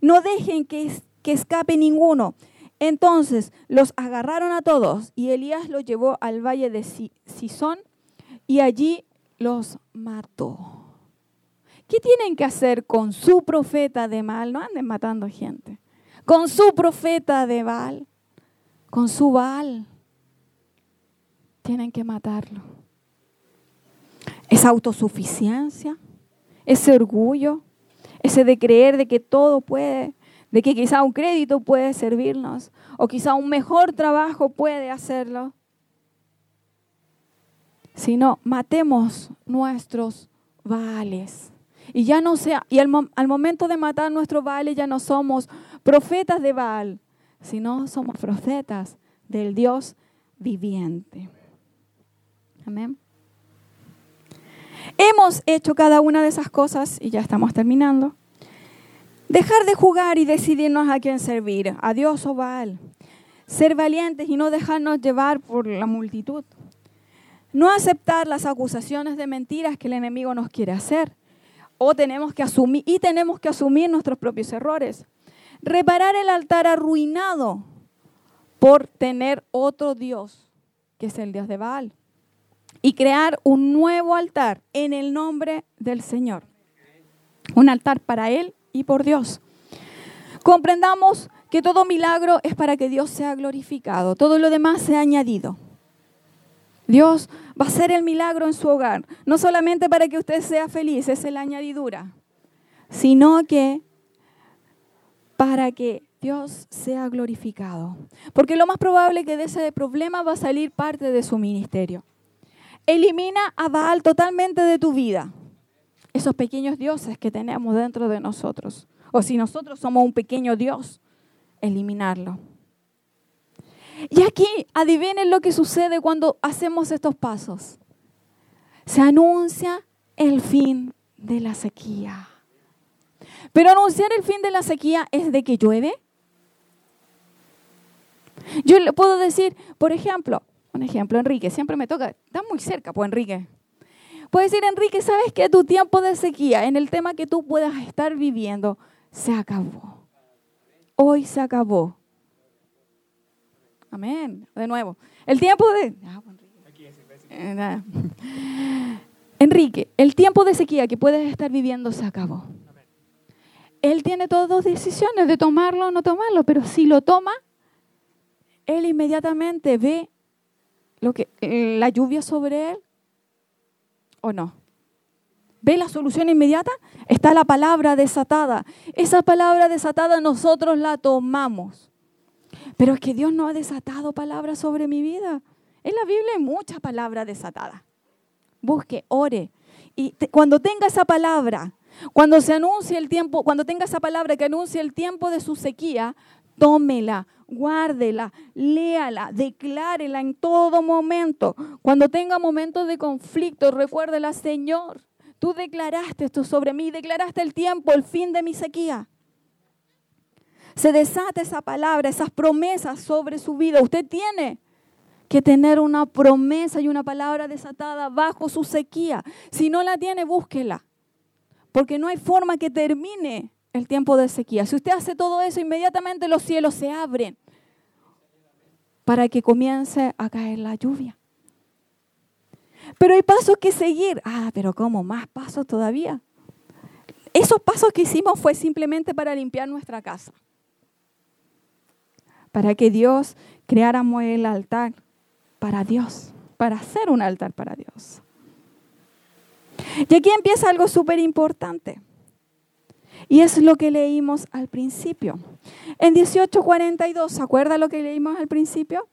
Speaker 2: No dejen que, que escape ninguno. Entonces los agarraron a todos y Elías los llevó al valle de Sison y allí los mató. ¿Qué tienen que hacer con su profeta de mal? No anden matando gente. Con su profeta de Baal, con su Baal, tienen que matarlo. Esa autosuficiencia, ese orgullo, ese de creer de que todo puede, de que quizá un crédito puede servirnos o quizá un mejor trabajo puede hacerlo. Sino matemos nuestros vales. Y ya no sea, y al, momento de matar nuestros vales ya no somos profetas de Baal, sino somos profetas del Dios viviente. Amén. Hemos hecho cada una de esas cosas y ya estamos terminando Dejar de jugar y decidirnos a quién servir, a Dios o Baal. Ser valientes y no dejarnos llevar por la multitud. No aceptar las acusaciones de mentiras que el enemigo nos quiere hacer. O tenemos que asumir, y tenemos que asumir nuestros propios errores. Reparar el altar arruinado por tener otro Dios, que es el Dios de Baal. Y crear un nuevo altar en el nombre del Señor. Un altar para Él y por Dios. Comprendamos que todo milagro es para que Dios sea glorificado. Todo lo demás se ha añadido. Dios va a hacer el milagro en su hogar, no solamente para que usted sea feliz, es la añadidura, sino que para que Dios sea glorificado. Porque lo más probable que de ese problema va a salir parte de su ministerio. Elimina a Baal totalmente de tu vida esos pequeños dioses que tenemos dentro de nosotros. O si nosotros somos un pequeño Dios, eliminarlo. Y aquí adivinen lo que sucede cuando hacemos estos pasos. Se anuncia el fin de la sequía. Pero anunciar el fin de la sequía es de que llueve. Yo le puedo decir, por ejemplo, un ejemplo, Enrique, siempre me toca, está muy cerca, pues Enrique, Puedes decir, Enrique, ¿sabes que tu tiempo de sequía en el tema que tú puedas estar viviendo se acabó? Hoy se acabó. Amén. De nuevo. El tiempo de... Ah, eh, Enrique, el tiempo de sequía que puedes estar viviendo se acabó. Él tiene todas dos decisiones de tomarlo o no tomarlo, pero si lo toma, él inmediatamente ve lo que, la lluvia sobre él o no? ¿Ve la solución inmediata? Está la palabra desatada. Esa palabra desatada nosotros la tomamos. Pero es que Dios no ha desatado palabras sobre mi vida. En la Biblia hay mucha palabra desatada. Busque, ore. Y cuando tenga esa palabra, cuando se anuncie el tiempo, cuando tenga esa palabra que anuncie el tiempo de su sequía, tómela, guárdela, léala, declárela en todo momento. Cuando tenga momentos de conflicto, recuérdela, Señor, tú declaraste esto sobre mí, declaraste el tiempo, el fin de mi sequía. Se desata esa palabra, esas promesas sobre su vida. Usted tiene que tener una promesa y una palabra desatada bajo su sequía. Si no la tiene, búsquela. Porque no hay forma que termine el tiempo de sequía. Si usted hace todo eso, inmediatamente los cielos se abren para que comience a caer la lluvia. Pero hay pasos que seguir. Ah, pero ¿cómo? Más pasos todavía. Esos pasos que hicimos fue simplemente para limpiar nuestra casa. Para que Dios creáramos el altar para Dios, para hacer un altar para Dios. Y aquí empieza algo súper importante. Y es lo que leímos al principio. En 1842, ¿se acuerda lo que leímos al principio?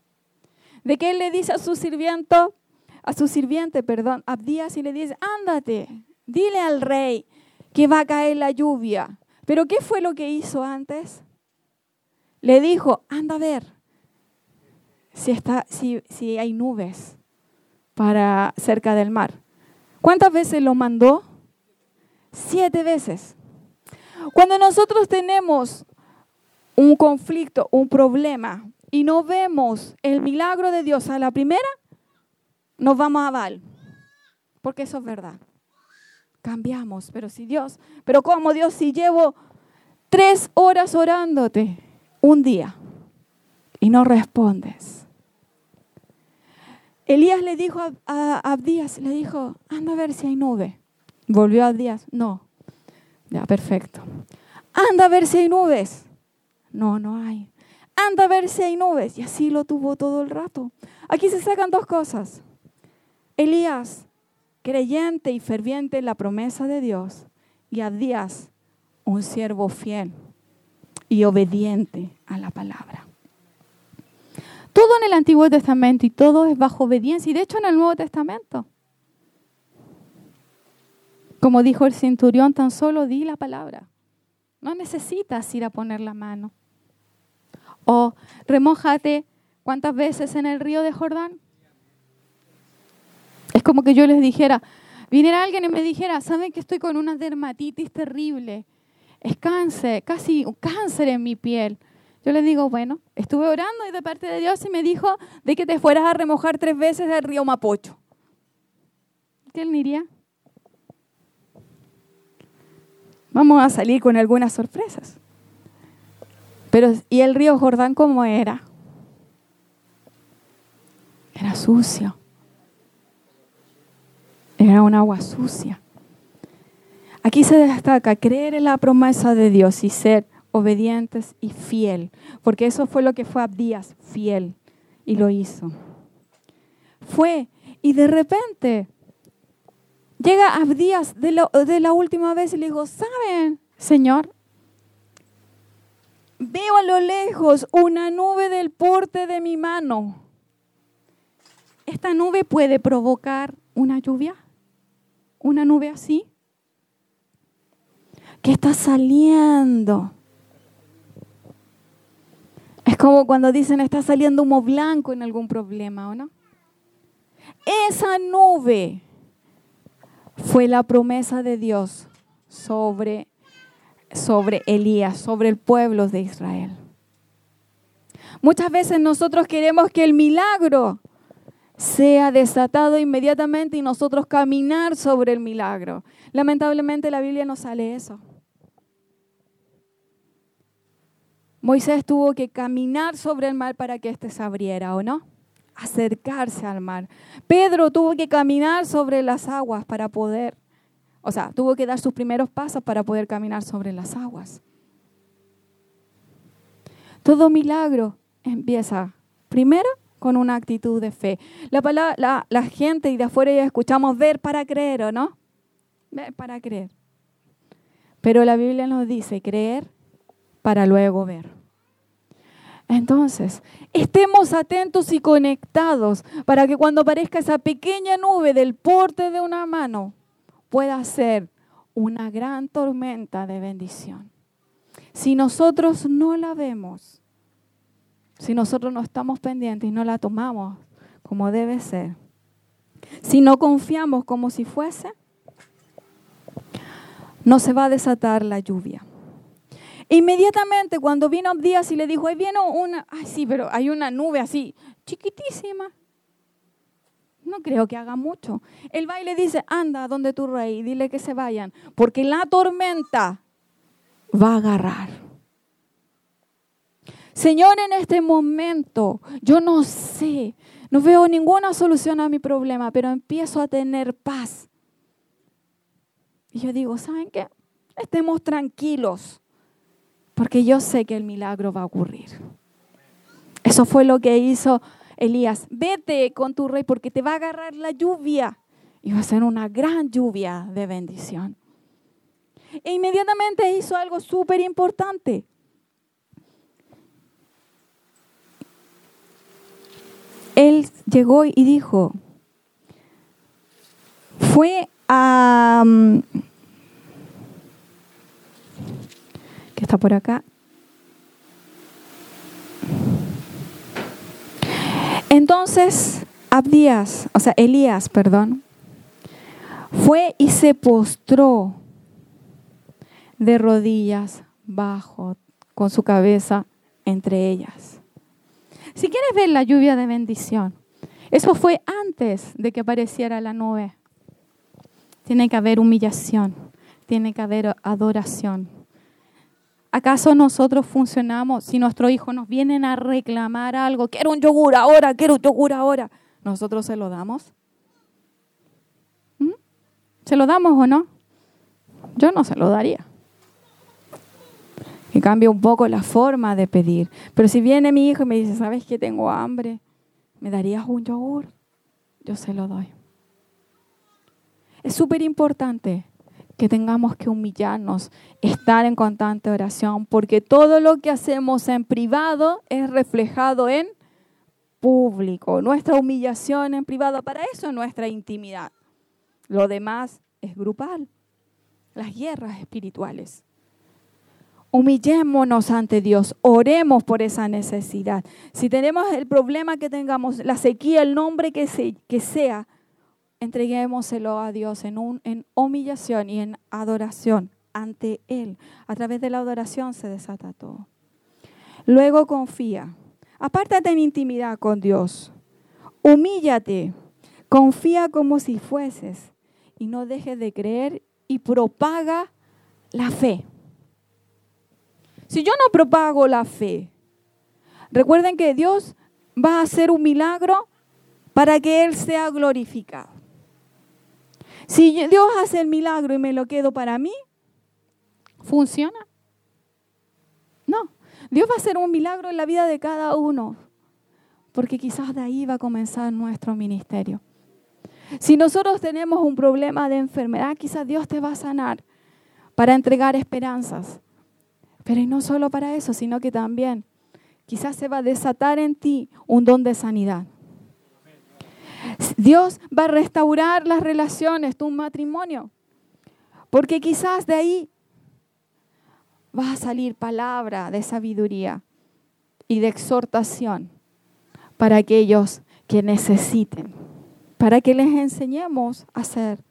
Speaker 2: De que él le dice a su sirviente, a su sirviente, perdón, Abdías, y le dice, ándate, dile al rey que va a caer la lluvia. Pero ¿qué fue lo que hizo antes? Le dijo, anda a ver si, está, si, si hay nubes para cerca del mar. ¿Cuántas veces lo mandó? Siete veces. Cuando nosotros tenemos un conflicto, un problema, y no vemos el milagro de Dios a la primera, nos vamos a Val. Porque eso es verdad. Cambiamos, pero si Dios, pero como Dios, si llevo tres horas orándote un día y no respondes. Elías le dijo a, Abdías, le dijo, anda a ver si hay nube. Volvió a Abdías, no, ya, perfecto. Anda a ver si hay nubes. No, no hay. Anda a ver si hay nubes. Y así lo tuvo todo el rato. Aquí se sacan dos cosas. Elías, creyente y ferviente en la promesa de Dios. Y Abdías, un siervo fiel y obediente a la palabra. Todo en el Antiguo Testamento y todo es bajo obediencia. Y de hecho en el Nuevo Testamento. Como dijo el centurión, tan solo di la palabra. No necesitas ir a poner la mano. O remójate cuántas veces en el río de Jordán. Es como que yo les dijera, viniera alguien y me dijera, ¿saben que estoy con una dermatitis terrible? es cáncer, casi un cáncer en mi piel. Yo le digo, bueno, estuve orando y de parte de Dios y me dijo de que te fueras a remojar tres veces el río Mapocho. ¿Qué él diría? Vamos a salir con algunas sorpresas. Pero, ¿y el río Jordán cómo era? Era sucio. Era un agua sucia. Aquí se destaca creer en la promesa de Dios y ser obedientes y fiel, porque eso fue lo que fue Abdías, fiel, y lo hizo. Fue, y de repente llega Abdías de, de la última vez y le dijo, ¿saben, Señor? Veo a lo lejos una nube del porte de mi mano. ¿Esta nube puede provocar una lluvia? ¿Una nube así? ¿Qué está saliendo? Es como cuando dicen está saliendo humo blanco en algún problema, ¿o no? Esa nube fue la promesa de Dios sobre, sobre Elías, sobre el pueblo de Israel. Muchas veces nosotros queremos que el milagro sea desatado inmediatamente y nosotros caminar sobre el milagro. Lamentablemente la Biblia no sale eso. Moisés tuvo que caminar sobre el mar para que éste se abriera, ¿o no? Acercarse al mar. Pedro tuvo que caminar sobre las aguas para poder, o sea, tuvo que dar sus primeros pasos para poder caminar sobre las aguas. Todo milagro empieza primero con una actitud de fe. La, palabra, la, gente y de afuera ya escuchamos ver para creer, ¿o no? Ver para creer. Pero la Biblia nos dice creer para luego ver. Entonces, estemos atentos y conectados para que cuando aparezca esa pequeña nube del porte de una mano, pueda ser una gran tormenta de bendición. Si nosotros no la vemos, si nosotros no estamos pendientes y no la tomamos como debe ser, si no confiamos como si fuese, no se va a desatar la lluvia. Inmediatamente cuando vino Abdías y le dijo, ahí viene una, ay sí, pero hay una nube así, chiquitísima. No creo que haga mucho. El va y le dice, anda donde tu rey, dile que se vayan, porque la tormenta va a agarrar. Señor, en este momento yo no sé, no veo ninguna solución a mi problema, pero empiezo a tener paz. Y yo digo, ¿saben qué? Estemos tranquilos porque yo sé que el milagro va a ocurrir. Eso fue lo que hizo Elías. Vete con tu rey porque te va a agarrar la lluvia. Y va a ser una gran lluvia de bendición. E inmediatamente hizo algo súper importante. Él llegó y dijo, fue a... Está por acá. Entonces, Abdías, o sea, Elías, perdón, fue y se postró de rodillas bajo, con su cabeza entre ellas. Si quieres ver la lluvia de bendición, eso fue antes de que apareciera la nube. Tiene que haber humillación, tiene que haber adoración. ¿Acaso nosotros funcionamos si nuestros hijos nos vienen a reclamar algo? Quiero un yogur ahora, quiero un yogur ahora. ¿Nosotros se lo damos? ¿Mm? ¿Se lo damos o no? Yo no se lo daría. Y cambia un poco la forma de pedir. Pero si viene mi hijo y me dice, ¿sabes que tengo hambre? ¿Me darías un yogur? Yo se lo doy. Es súper importante que tengamos que humillarnos, estar en constante oración, porque todo lo que hacemos en privado es reflejado en público. Nuestra humillación en privado, para eso es nuestra intimidad. Lo demás es grupal, las guerras espirituales. Humillémonos ante Dios, oremos por esa necesidad. Si tenemos el problema que tengamos, la sequía, el nombre que, que sea, entreguémoselo a Dios en, un, en humillación y en adoración ante Él. A través de la adoración se desata todo. Luego confía. Apártate en intimidad con Dios. Humíllate. Confía como si fueses. Y no dejes de creer y propaga la fe. Si yo no propago la fe, recuerden que Dios va a hacer un milagro para que Él sea glorificado. Si Dios hace el milagro y me lo quedo para mí, ¿funciona? No. Dios va a hacer un milagro en la vida de cada uno, porque quizás de ahí va a comenzar nuestro ministerio. Si nosotros tenemos un problema de enfermedad, quizás Dios te va a sanar para entregar esperanzas. Pero no solo para eso, sino que también quizás se va a desatar en ti un don de sanidad. Dios va a restaurar las relaciones, tu matrimonio. Porque quizás de ahí va a salir palabra de sabiduría y de exhortación para aquellos que necesiten, para que les enseñemos a hacer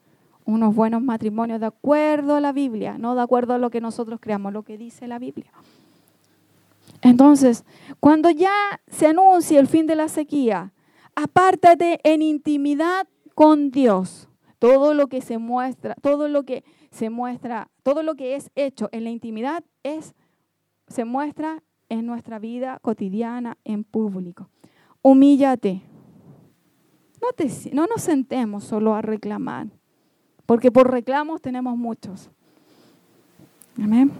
Speaker 2: unos buenos matrimonios de acuerdo a la Biblia, no de acuerdo a lo que nosotros creamos, lo que dice la Biblia. Entonces, cuando ya se anuncie el fin de la sequía, apártate en intimidad con Dios. Todo lo que se muestra, todo lo que se muestra, todo lo que es hecho en la intimidad es se muestra en nuestra vida cotidiana en público. Humíllate. No, no nos sentemos solo a reclamar, porque por reclamos tenemos muchos. Amén.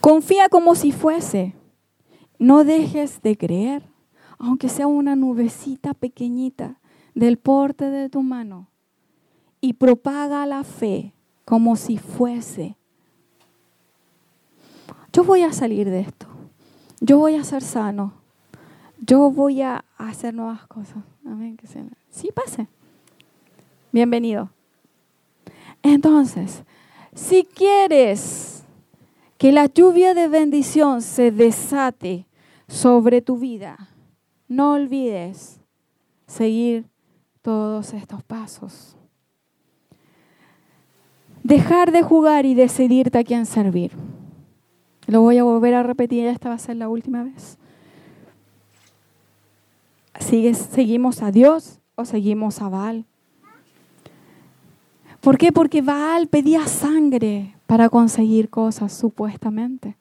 Speaker 2: Confía como si fuese. No dejes de creer aunque sea una nubecita pequeñita del porte de tu mano, y propaga la fe como si fuese. Yo voy a salir de esto. Yo voy a ser sano. Yo voy a hacer nuevas cosas. Amén. Sí, pase. Bienvenido. Entonces, si quieres que la lluvia de bendición se desate sobre tu vida, no olvides seguir todos estos pasos. Dejar de jugar y decidirte a quién servir. Lo voy a volver a repetir, esta va a ser la última vez. ¿Seguimos a Dios o seguimos a Baal? ¿Por qué? Porque Baal pedía sangre para conseguir cosas, supuestamente.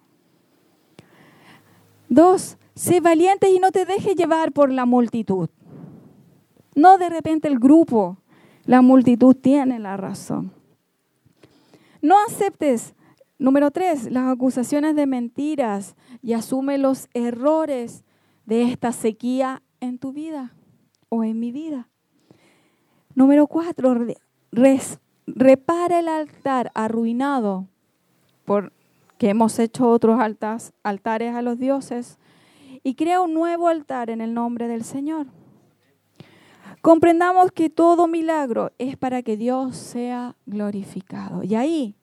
Speaker 2: Dos, Sé valiente y no te dejes llevar por la multitud. No de repente el grupo, la multitud tiene la razón. No aceptes, número tres, las acusaciones de mentiras y asume los errores de esta sequía en tu vida o en mi vida. Número cuatro, repara el altar arruinado por que hemos hecho otros altares a los dioses y crea un nuevo altar en el nombre del Señor. Comprendamos que todo milagro es para que Dios sea glorificado. Y ahí,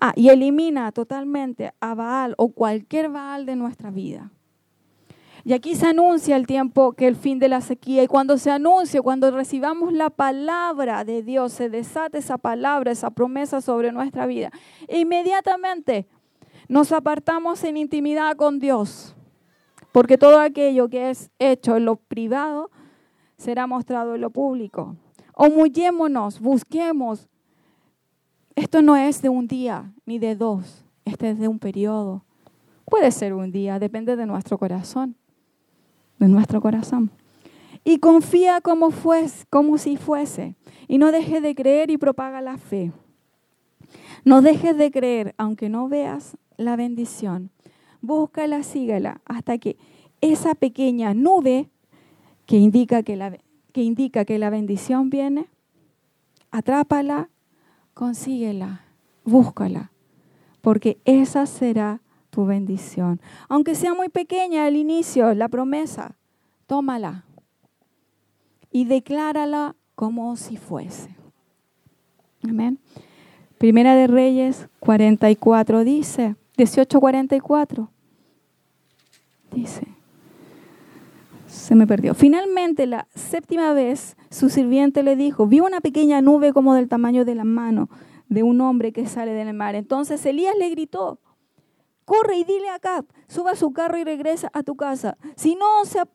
Speaker 2: ah, y elimina totalmente a Baal o cualquier Baal de nuestra vida. Y aquí se anuncia el tiempo que el fin de la sequía. Y cuando se anuncia, cuando recibamos la palabra de Dios, se desata esa palabra, esa promesa sobre nuestra vida. Inmediatamente nos apartamos en intimidad con Dios. Porque todo aquello que es hecho en lo privado será mostrado en lo público. Humillémonos, busquemos. Esto no es de un día ni de dos, este es de un periodo. Puede ser un día, depende de nuestro corazón, de nuestro corazón. Y confía como, como si fuese. Y no dejes de creer y propaga la fe. No dejes de creer, aunque no veas la bendición búscala, sígala, hasta que esa pequeña nube que indica que la, que indica que la bendición viene, atrápala, consíguela, búscala, porque esa será tu bendición. Aunque sea muy pequeña al inicio, la promesa, tómala y declárala como si fuese. Amén. Primera de Reyes 44 dice, 1844 dice. Se me perdió. Finalmente, la séptima vez, su sirviente le dijo, vi una pequeña nube como del tamaño de la mano de un hombre que sale del mar. Entonces Elías le gritó, corre y dile a Acab, suba su carro y regresa a tu casa. Si no,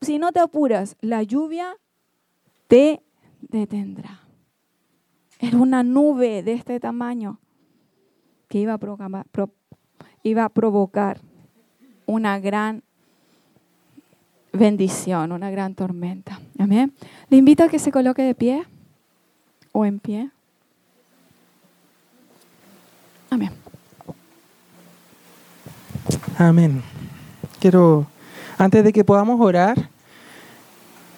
Speaker 2: si no te apuras, la lluvia te detendrá. Era una nube de este tamaño que iba a, iba a provocar una gran bendición, una gran tormenta. Amén. Le invito a que se coloque de pie o en pie. Amén.
Speaker 3: Amén. Quiero, antes de que podamos orar,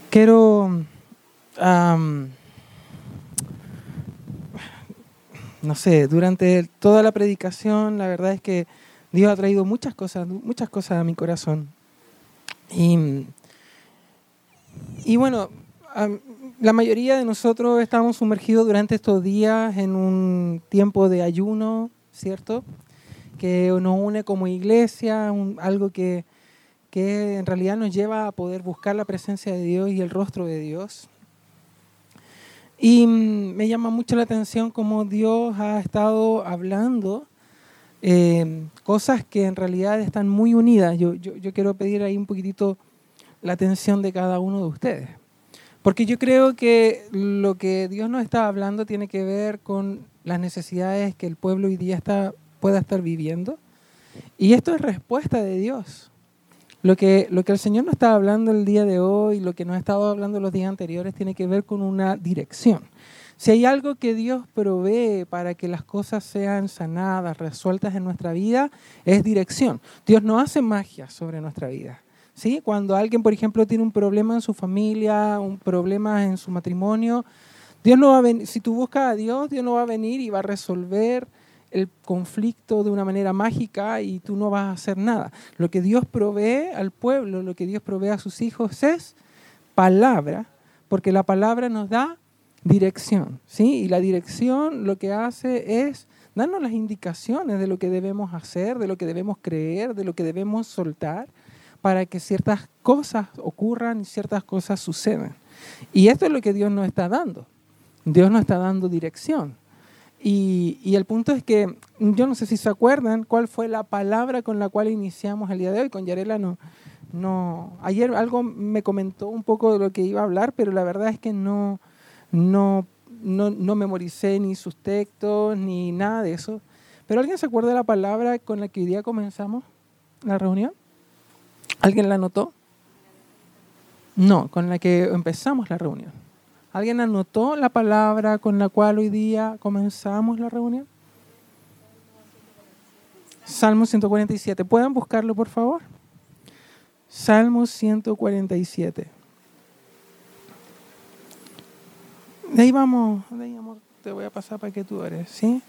Speaker 3: quiero, no sé, durante toda la predicación, la verdad es que Dios ha traído muchas cosas, muchas cosas a mi corazón. Y, y bueno, la mayoría de nosotros estamos sumergidos durante estos días en un tiempo de ayuno, ¿cierto? Que nos une como iglesia, algo que, que en realidad nos lleva a poder buscar la presencia de Dios y el rostro de Dios. Y me llama mucho la atención cómo Dios ha estado hablando eh, cosas que en realidad están muy unidas. Yo, yo, yo quiero pedir ahí un poquitito la atención de cada uno de ustedes. Porque yo creo que lo que Dios nos está hablando tiene que ver con las necesidades que el pueblo hoy día está, pueda estar viviendo. Y esto es respuesta de Dios. Lo que, lo que el Señor nos está hablando el día de hoy, lo que nos ha estado hablando los días anteriores, tiene que ver con una dirección. Si hay algo que Dios provee para que las cosas sean sanadas, resueltas en nuestra vida, es dirección. Dios no hace magia sobre nuestra vida. ¿sí? Cuando alguien, por ejemplo, tiene un problema en su familia, un problema en su matrimonio, Dios no va a si tú buscas a Dios, Dios no va a venir y va a resolver el conflicto de una manera mágica y tú no vas a hacer nada. Lo que Dios provee al pueblo, lo que Dios provee a sus hijos es palabra, porque la palabra nos da dirección, ¿sí? Y la dirección lo que hace es darnos las indicaciones de lo que debemos hacer, de lo que debemos creer, de lo que debemos soltar para que ciertas cosas ocurran y ciertas cosas sucedan. Y esto es lo que Dios nos está dando. Dios nos está dando dirección. Y, y, el punto es que, yo no sé si se acuerdan cuál fue la palabra con la cual iniciamos el día de hoy. Con Yarela no, no. Ayer algo me comentó un poco de lo que iba a hablar, pero la verdad es que no, no, no, no memoricé ni sus textos ni nada de eso. Pero ¿alguien se acuerda de la palabra con la que hoy día comenzamos la reunión? ¿Alguien la anotó? No, con la que empezamos la reunión. ¿Alguien anotó la palabra con la cual hoy día comenzamos la reunión? Salmo 147. ¿Pueden buscarlo, por favor? Salmo 147. De ahí vamos, de ahí amor, te voy a pasar para que tú eres, ¿sí?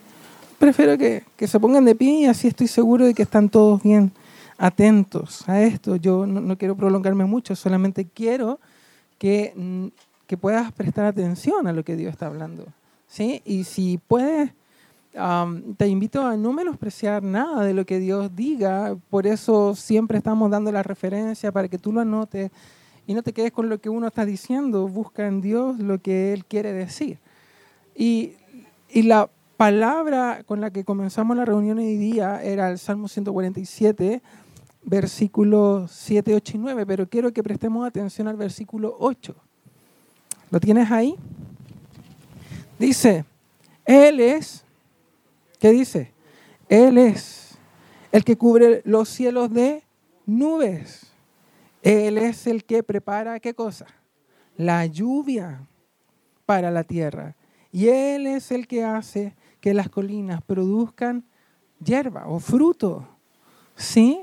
Speaker 3: Prefiero que, que se pongan de pie y así estoy seguro de que están todos bien atentos a esto. Yo no, quiero prolongarme mucho, solamente quiero que, mm, que, puedas prestar atención a lo que Dios está hablando. ¿sí? Y si puedes, te invito a no menospreciar nada de lo que Dios diga. Por eso siempre estamos dando la referencia para que tú lo anotes y no te quedes con lo que uno está diciendo. Busca en Dios lo que Él quiere decir. Y, y la palabra con la que comenzamos la reunión hoy día era el Salmo 147 versículos 7, 8 y 9, pero quiero que prestemos atención al versículo 8. ¿Lo tienes ahí? Dice, Él es, ¿qué dice? Él es el que cubre los cielos de nubes. Él es el que prepara, ¿qué cosa? La lluvia para la tierra. Y Él es el que hace que las colinas produzcan hierba o fruto. ¿Sí?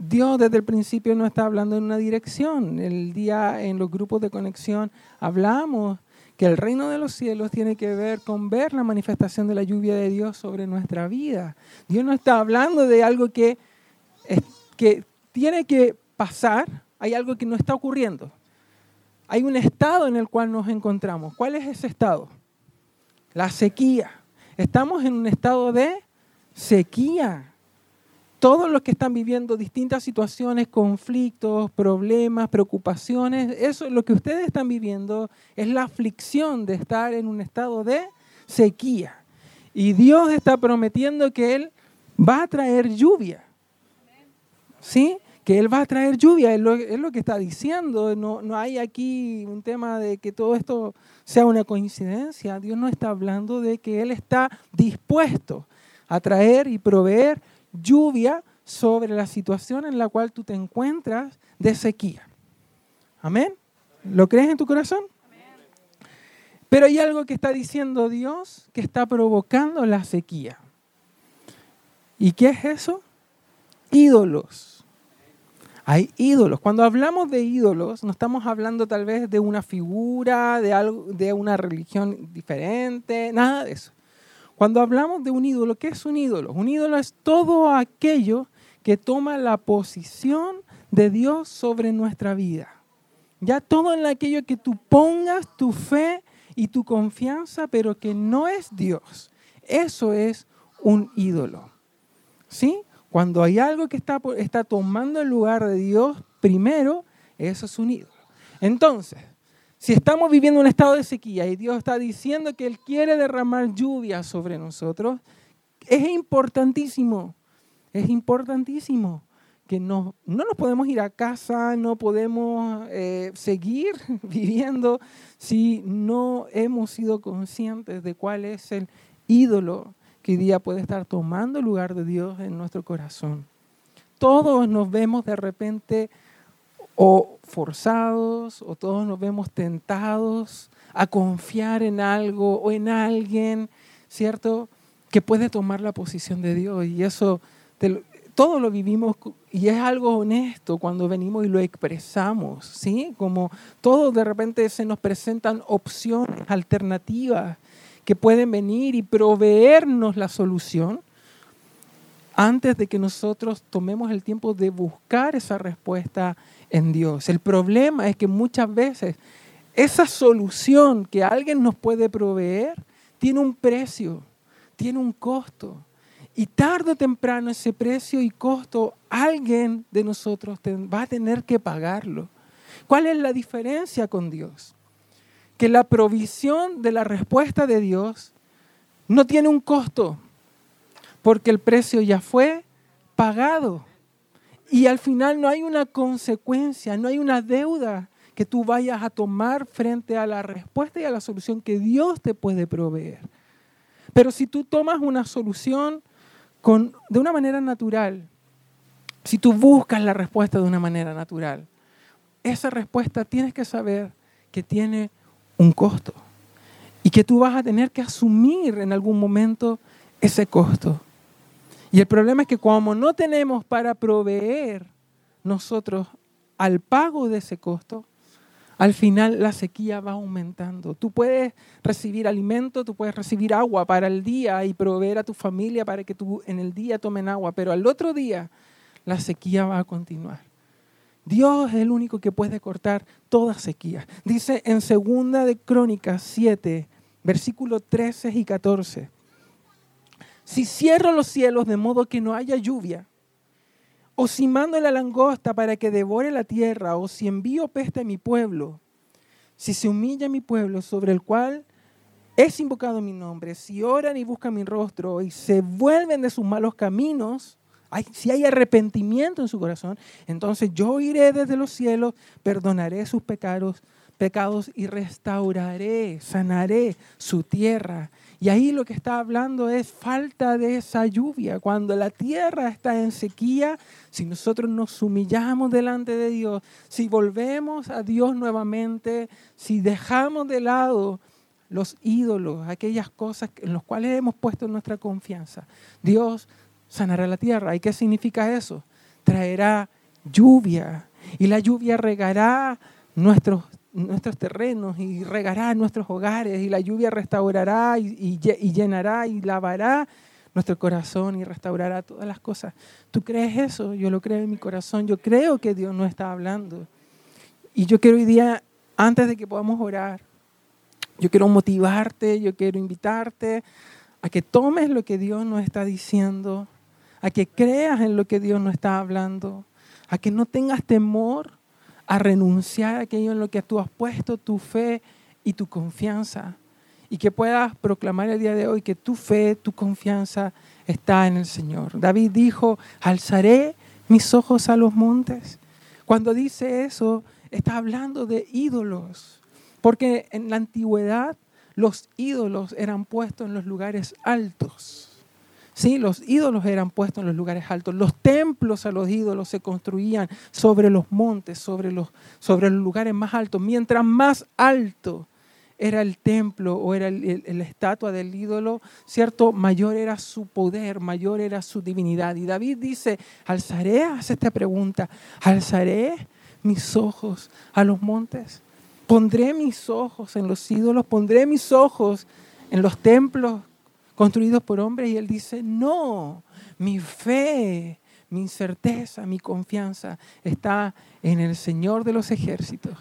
Speaker 3: Dios desde el principio no está hablando en una dirección. El día en los grupos de conexión hablamos que el reino de los cielos tiene que ver con ver la manifestación de la lluvia de Dios sobre nuestra vida. Dios no está hablando de algo que, que tiene que pasar, hay algo que no está ocurriendo. Hay un estado en el cual nos encontramos. ¿Cuál es ese estado? La sequía. Estamos en un estado de sequía todos los que están viviendo distintas situaciones, conflictos, problemas, preocupaciones, eso es lo que ustedes están viviendo, es la aflicción de estar en un estado de sequía. Y Dios está prometiendo que Él va a traer lluvia. ¿Sí? Que Él va a traer lluvia, es lo, es lo que está diciendo. No, no hay aquí un tema de que todo esto sea una coincidencia. Dios no está hablando de que Él está dispuesto a traer y proveer lluvia sobre la situación en la cual tú te encuentras de sequía. Amén. ¿Lo crees en tu corazón? Pero hay algo que está diciendo Dios que está provocando la sequía. ¿Y qué es eso? Ídolos. Hay ídolos. Cuando hablamos de ídolos, no estamos hablando tal vez de una figura, de, algo, de una religión diferente, nada de eso. Cuando hablamos de un ídolo, ¿qué es un ídolo? Un ídolo es todo aquello que toma la posición de Dios sobre nuestra vida. Ya todo en aquello que tú pongas tu fe y tu confianza, pero que no es Dios. Eso es un ídolo. ¿Sí? Cuando hay algo que está, está tomando el lugar de Dios primero, eso es un ídolo. Entonces, si estamos viviendo un estado de sequía y Dios está diciendo que Él quiere derramar lluvia sobre nosotros, es importantísimo, es importantísimo que no, no nos podemos ir a casa, no podemos eh, seguir (laughs) viviendo si no hemos sido conscientes de cuál es el ídolo que día puede estar tomando lugar de Dios en nuestro corazón. Todos nos vemos de repente o forzados o todos nos vemos tentados a confiar en algo o en alguien, ¿cierto? Que puede tomar la posición de Dios y eso te, todo lo vivimos y es algo honesto cuando venimos y lo expresamos, ¿sí? Como todo de repente se nos presentan opciones alternativas que pueden venir y proveernos la solución antes de que nosotros tomemos el tiempo de buscar esa respuesta en Dios. El problema es que muchas veces esa solución que alguien nos puede proveer tiene un precio, tiene un costo. Y tarde o temprano ese precio y costo alguien de nosotros va a tener que pagarlo. ¿Cuál es la diferencia con Dios? Que la provisión de la respuesta de Dios no tiene un costo, porque el precio ya fue pagado. Y al final no hay una consecuencia, no hay una deuda que tú vayas a tomar frente a la respuesta y a la solución que Dios te puede proveer. Pero si tú tomas una solución de una manera natural, si tú buscas la respuesta de una manera natural, esa respuesta tienes que saber que tiene un costo y que tú vas a tener que asumir en algún momento ese costo. Y el problema es que como no tenemos para proveer nosotros al pago de ese costo, al final la sequía va aumentando. Tú puedes recibir alimento, tú puedes recibir agua para el día y proveer a tu familia para que tú en el día tomen agua, pero al otro día la sequía va a continuar. Dios es el único que puede cortar toda sequía. Dice en segunda de Crónicas 7, versículos 13 y 14. Si cierro los cielos de modo que no haya lluvia, o si mando la langosta para que devore la tierra, o si envío peste a mi pueblo, si se humilla mi pueblo sobre el cual es invocado mi nombre, si oran y buscan mi rostro y se vuelven de sus malos caminos, si hay arrepentimiento en su corazón, entonces yo iré desde los cielos, perdonaré sus pecados, pecados y restauraré, sanaré su tierra y ahí lo que está hablando es falta de esa lluvia. Cuando la tierra está en sequía, si nosotros nos humillamos delante de Dios, si volvemos a Dios nuevamente, si dejamos de lado los ídolos, aquellas cosas en las cuales hemos puesto nuestra confianza, Dios sanará la tierra. ¿Y qué significa eso? Traerá lluvia y la lluvia regará nuestros nuestros terrenos y regará nuestros hogares y la lluvia restaurará y, llenará y lavará nuestro corazón y restaurará todas las cosas. ¿Tú crees eso? Yo lo creo en mi corazón. Yo creo que Dios no está hablando. Y yo quiero hoy día, antes de que podamos orar, yo quiero motivarte, yo quiero invitarte a que tomes lo que Dios nos está diciendo, a que creas en lo que Dios nos está hablando, a que no tengas temor a renunciar a aquello en lo que tú has puesto tu fe y tu confianza y que puedas proclamar el día de hoy que tu fe, tu confianza está en el Señor. David dijo, alzaré mis ojos a los montes. Cuando dice eso, está hablando de ídolos, porque en la antigüedad los ídolos eran puestos en los lugares altos. Sí, los ídolos eran puestos en los lugares altos. Los templos a los ídolos se construían sobre los montes, sobre los, lugares más altos. Mientras más alto era el templo o era la estatua del ídolo, ¿cierto? Mayor era su poder, mayor era su divinidad. Y David dice, alzaré, hace esta pregunta, alzaré mis ojos a los montes, pondré mis ojos en los ídolos, pondré mis ojos en los templos construidos por hombres. Y él dice, no, mi fe, mi certeza, mi confianza está en el Señor de los ejércitos.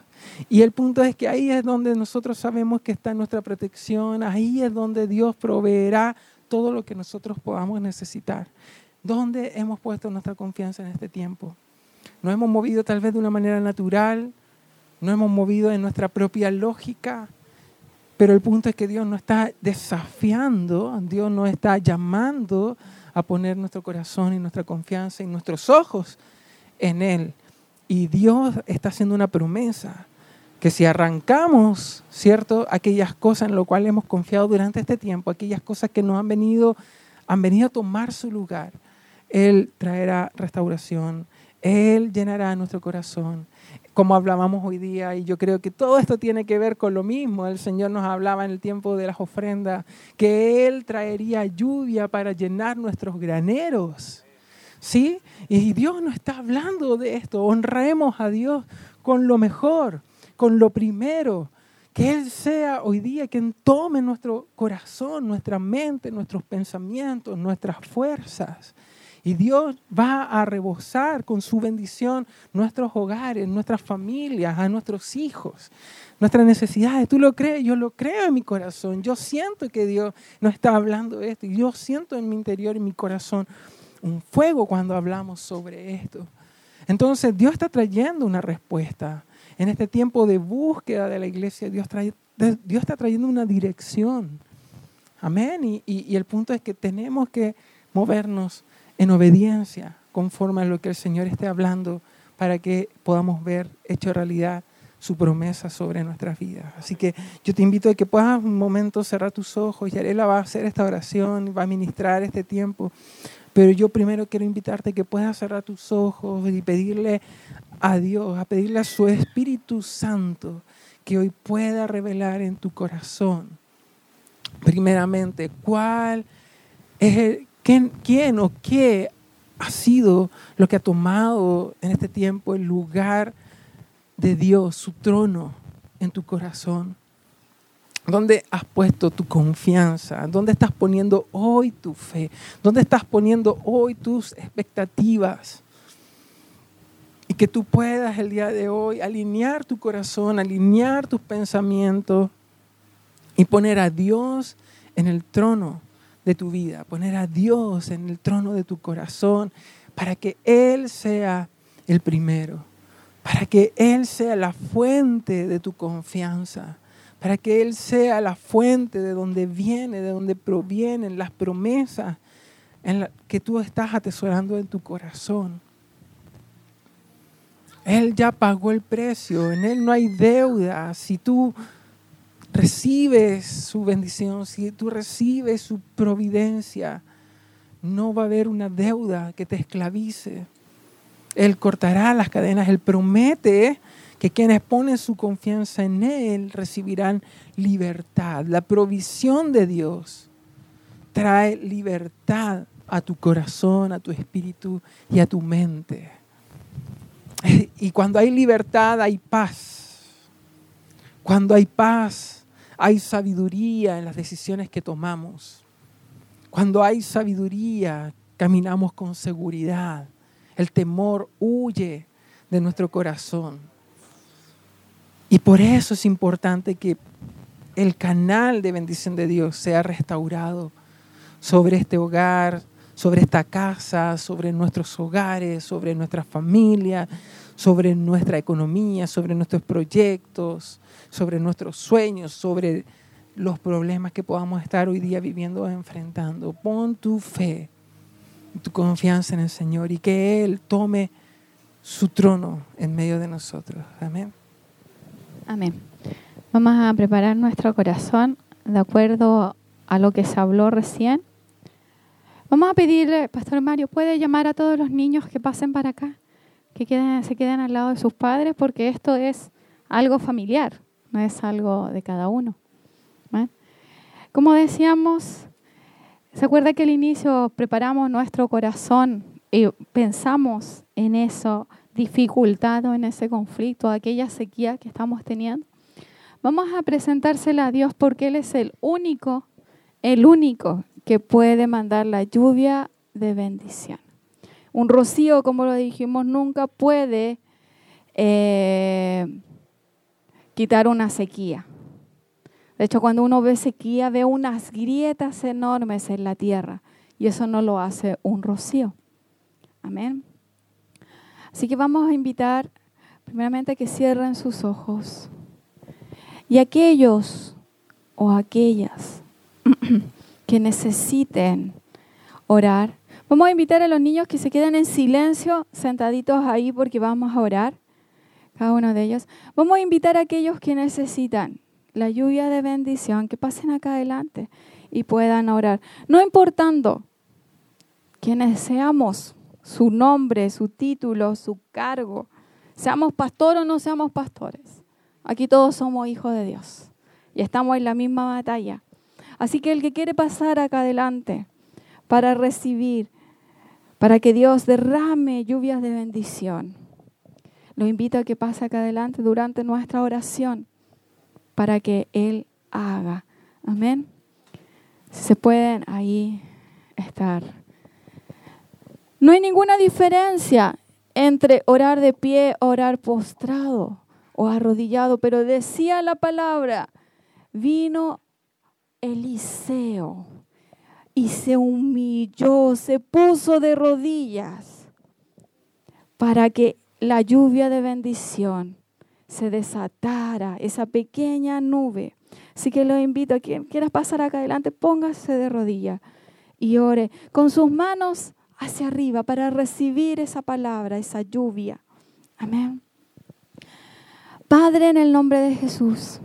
Speaker 3: Y el punto es que ahí es donde nosotros sabemos que está nuestra protección, ahí es donde Dios proveerá todo lo que nosotros podamos necesitar. ¿Dónde hemos puesto nuestra confianza en este tiempo? Nos hemos movido tal vez de una manera natural, no hemos movido en nuestra propia lógica, pero el punto es que Dios nos está desafiando, Dios nos está llamando a poner nuestro corazón y nuestra confianza y nuestros ojos en Él. Y Dios está haciendo una promesa que si arrancamos, ¿cierto? Aquellas cosas en las cuales hemos confiado durante este tiempo, aquellas cosas que nos han venido, han venido a tomar su lugar, Él traerá restauración, Él llenará nuestro corazón, como hablábamos hoy día, y yo creo que todo esto tiene que ver con lo mismo. El Señor nos hablaba en el tiempo de las ofrendas, que Él traería lluvia para llenar nuestros graneros. ¿Sí? Y Dios nos está hablando de esto. Honremos a Dios con lo mejor, con lo primero. Que Él sea hoy día quien tome nuestro corazón, nuestra mente, nuestros pensamientos, nuestras fuerzas. Y Dios va a rebosar con su bendición nuestros hogares, nuestras familias, a nuestros hijos, nuestras necesidades. ¿Tú lo crees? Yo lo creo en mi corazón. Yo siento que Dios nos está hablando de esto. Yo siento en mi interior, en mi corazón, un fuego cuando hablamos sobre esto. Entonces Dios está trayendo una respuesta. En este tiempo de búsqueda de la iglesia, Dios, está trayendo una dirección. Amén. Y el punto es que tenemos que movernos en obediencia, conforme a lo que el Señor esté hablando, para que podamos ver hecho realidad su promesa sobre nuestras vidas. Así que yo te invito a que puedas un momento cerrar tus ojos. Yarela va a hacer esta oración, va a ministrar este tiempo. Pero yo primero quiero invitarte a que puedas cerrar tus ojos y pedirle a Dios, a pedirle a su Espíritu Santo que hoy pueda revelar en tu corazón, primeramente, cuál es el, ¿Quién, o qué ha sido lo que ha tomado en este tiempo el lugar de Dios, su trono en tu corazón? ¿Dónde has puesto tu confianza? ¿Dónde estás poniendo hoy tu fe? ¿Dónde estás poniendo hoy tus expectativas? Y que tú puedas el día de hoy alinear tu corazón, alinear tus pensamientos y poner a Dios en el trono de tu vida, poner a Dios en el trono de tu corazón para que Él sea el primero, para que Él sea la fuente de tu confianza, para que Él sea la fuente de donde viene, de donde provienen las promesas en la que tú estás atesorando en tu corazón. Él ya pagó el precio, en Él no hay deuda. Si tú recibes su bendición, si tú recibes su providencia, no va a haber una deuda que te esclavice. Él cortará las cadenas, Él promete que quienes ponen su confianza en Él recibirán libertad. La provisión de Dios trae libertad a tu corazón, a tu espíritu y a tu mente. Y cuando hay libertad hay paz. Cuando hay paz hay sabiduría en las decisiones que tomamos. Cuando hay sabiduría, caminamos con seguridad. El temor huye de nuestro corazón. Y por eso es importante que el canal de bendición de Dios sea restaurado sobre este hogar, sobre esta casa, sobre nuestros hogares, sobre nuestra familia, sobre nuestra economía, sobre nuestros proyectos, sobre nuestros sueños, sobre los problemas que podamos estar hoy día viviendo o enfrentando. Pon tu fe, tu confianza en el Señor y que Él tome su trono en medio de nosotros. Amén.
Speaker 2: Amén. Vamos a preparar nuestro corazón de acuerdo a lo que se habló recién. Vamos a pedirle, Pastor Mario, ¿puede llamar a todos los niños que pasen para acá? Que se queden al lado de sus padres, porque esto es algo familiar, no es algo de cada uno. Como decíamos, ¿se acuerda que al inicio preparamos nuestro corazón y pensamos en eso, dificultado en ese conflicto, aquella sequía que estamos teniendo? Vamos a presentársela a Dios porque Él es el único, el único que puede mandar la lluvia de bendición. Un rocío, como lo dijimos, nunca puede eh, quitar una sequía. De hecho, cuando uno ve sequía, ve unas grietas enormes en la tierra y eso no lo hace un rocío. Amén. Así que vamos a invitar primeramente a que cierren sus ojos. Y aquellos o aquellas (clears throat) que necesiten orar, vamos a invitar a los niños que se queden en silencio, sentaditos ahí porque vamos a orar, cada uno de ellos. Vamos a invitar a aquellos que necesitan la lluvia de bendición, que pasen acá adelante y puedan orar. No importando quienes seamos, su nombre, su título, su cargo, seamos pastor o no seamos pastores. Aquí todos somos hijos de Dios y estamos en la misma batalla. Así que el que quiere pasar acá adelante para recibir, para que Dios derrame lluvias de bendición, lo invito a que pase acá adelante durante nuestra oración para que Él haga. Amén. Si se pueden ahí estar. No hay ninguna diferencia entre orar de pie, orar postrado o arrodillado, pero decía la palabra, vino Eliseo y se humilló, se puso de rodillas para que la lluvia de bendición se desatara, esa pequeña nube. Así que lo invito a quien quiera pasar acá adelante, póngase de rodillas y ore con sus manos hacia arriba para recibir esa palabra, esa lluvia. Amén. Padre, en el nombre de Jesús.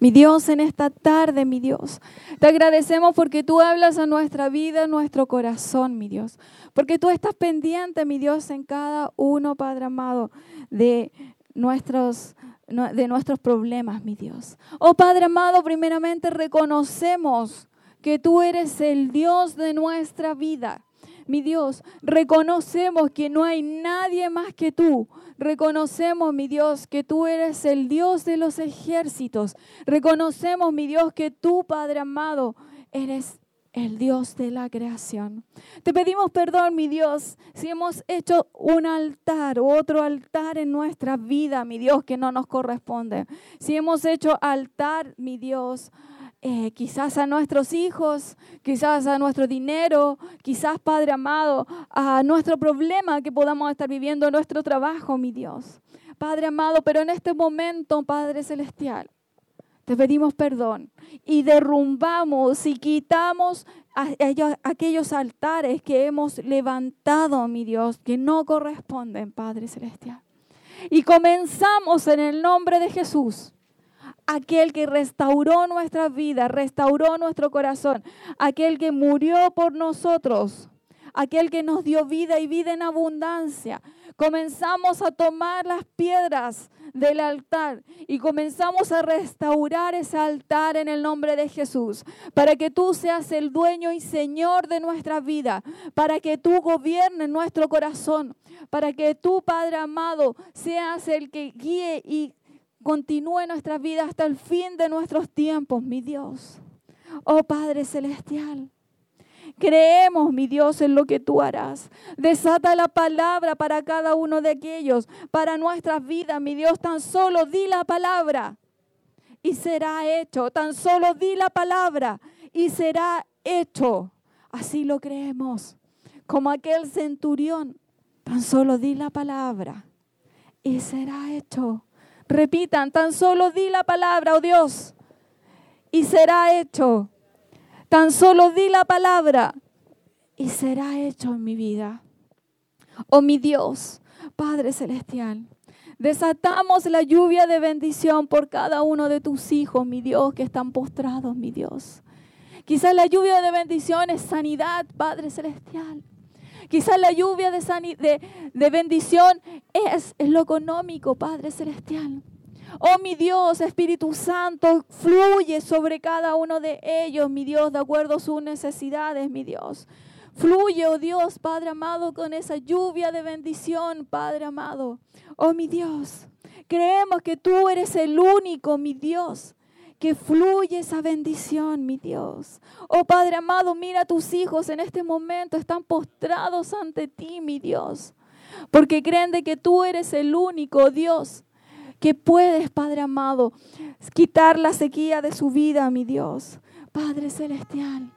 Speaker 2: Mi Dios, en esta tarde, mi Dios, te agradecemos porque tú hablas a nuestra vida, a nuestro corazón, mi Dios. Porque tú estás pendiente, mi Dios, en cada uno, Padre amado, de nuestros, de nuestros problemas, mi Dios. Oh Padre amado, primeramente reconocemos que tú eres el Dios de nuestra vida. Mi Dios, reconocemos que no hay nadie más que tú. Reconocemos, mi Dios, que tú eres el Dios de los ejércitos. Reconocemos, mi Dios, que tú, Padre amado, eres el Dios de la creación. Te pedimos perdón, mi Dios, si hemos hecho un altar otro altar en nuestra vida, mi Dios, que no nos corresponde. Si hemos hecho altar, mi Dios, eh, quizás a nuestros hijos, quizás a nuestro dinero, quizás, Padre amado, a nuestro problema que podamos estar viviendo en nuestro trabajo, mi Dios. Padre amado, pero en este momento, Padre Celestial, te pedimos perdón y derrumbamos y quitamos aquellos altares que hemos levantado, mi Dios, que no corresponden, Padre Celestial. Y comenzamos en el nombre de Jesús aquel que restauró nuestra vida, restauró nuestro corazón, aquel que murió por nosotros, aquel que nos dio vida y vida en abundancia. Comenzamos a tomar las piedras del altar y comenzamos a restaurar ese altar en el nombre de Jesús, para que tú seas el dueño y señor de nuestra vida, para que tú gobiernes nuestro corazón, para que tú, Padre amado, seas el que guíe y continúe nuestra vida hasta el fin de nuestros tiempos, mi Dios. Oh Padre Celestial. Creemos, mi Dios, en lo que tú harás. Desata la palabra para cada uno de aquellos, para nuestras vidas, mi Dios. Tan solo di la palabra y será hecho. Tan solo di la palabra y será hecho. Así lo creemos. Como aquel centurión, tan solo di la palabra y será hecho. Repitan, tan solo di la palabra, oh Dios, y será hecho. Tan solo di la palabra y será hecho en mi vida. Oh mi Dios, Padre Celestial, desatamos la lluvia de bendición por cada uno de tus hijos, mi Dios, que están postrados, mi Dios. Quizás la lluvia de bendición es sanidad, Padre Celestial. Quizás la lluvia de, de, de bendición es, es lo económico, Padre Celestial. Oh mi Dios, Espíritu Santo, fluye sobre cada uno de ellos, mi Dios, de acuerdo a sus necesidades, mi Dios. Fluye, oh Dios, Padre amado, con esa lluvia de bendición, Padre amado. Oh mi Dios, creemos que tú eres el único, mi Dios, que fluye esa bendición, mi Dios. Oh Padre amado, mira tus hijos en este momento, están postrados ante ti, mi Dios, porque creen de que tú eres el único Dios que puedes, Padre amado, quitar la sequía de su vida, mi Dios. Padre Celestial,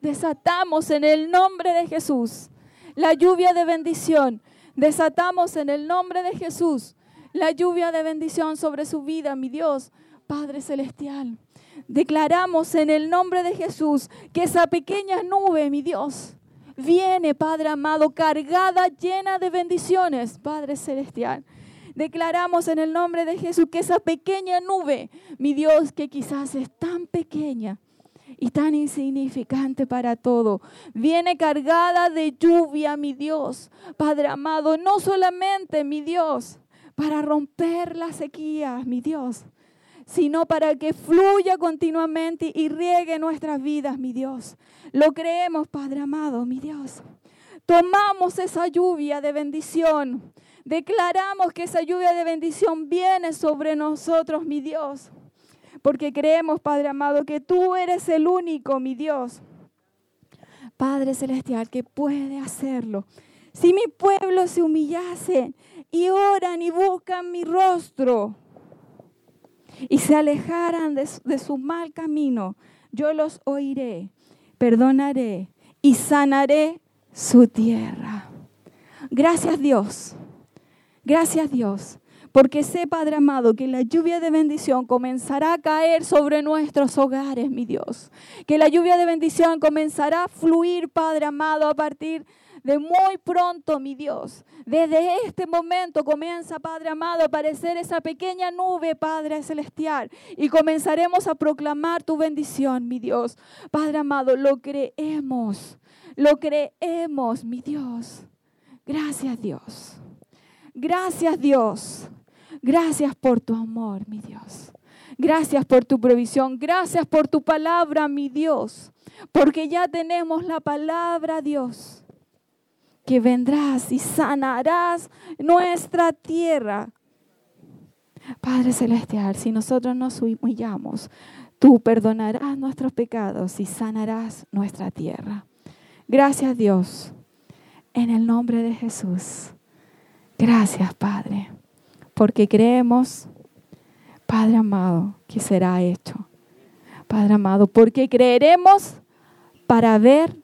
Speaker 2: desatamos en el nombre de Jesús la lluvia de bendición. Desatamos en el nombre de Jesús la lluvia de bendición sobre su vida, mi Dios, Padre Celestial. Declaramos en el nombre de Jesús que esa pequeña nube, mi Dios, viene, Padre amado, cargada, llena de bendiciones, Padre Celestial. Declaramos en el nombre de Jesús que esa pequeña nube, mi Dios, que quizás es tan pequeña y tan insignificante para todo, viene cargada de lluvia, mi Dios, Padre amado, no solamente, mi Dios, para romper la sequía, mi Dios, sino para que fluya continuamente y riegue nuestras vidas, mi Dios. Lo creemos, Padre amado, mi Dios. Tomamos esa lluvia de bendición Declaramos que esa lluvia de bendición viene sobre nosotros, mi Dios. Porque creemos, Padre amado, que tú eres el único, mi Dios. Padre Celestial, que puede hacerlo. Si mi pueblo se humillase y oran y buscan mi rostro y se alejaran de, de su mal camino, yo los oiré, perdonaré y sanaré su tierra. Gracias Dios Gracias Dios, porque sé, Padre amado, que la lluvia de bendición comenzará a caer sobre nuestros hogares, mi Dios. Que la lluvia de bendición comenzará a fluir, Padre amado, a partir de muy pronto, mi Dios. Desde este momento comienza, Padre amado, a aparecer esa pequeña nube, Padre celestial, y comenzaremos a proclamar tu bendición, mi Dios. Padre amado, lo creemos, lo creemos, mi Dios. Gracias, Dios. Gracias Dios. Gracias por tu amor, mi Dios. Gracias por tu provisión. Gracias por tu palabra, mi Dios. Porque ya tenemos la palabra, Dios. Que vendrás y sanarás nuestra tierra. Padre Celestial, si nosotros nos humillamos, tú perdonarás nuestros pecados y sanarás nuestra tierra. Gracias Dios. En el nombre de Jesús. Gracias, Padre, porque creemos, Padre amado, que será hecho. Padre amado, porque creeremos para ver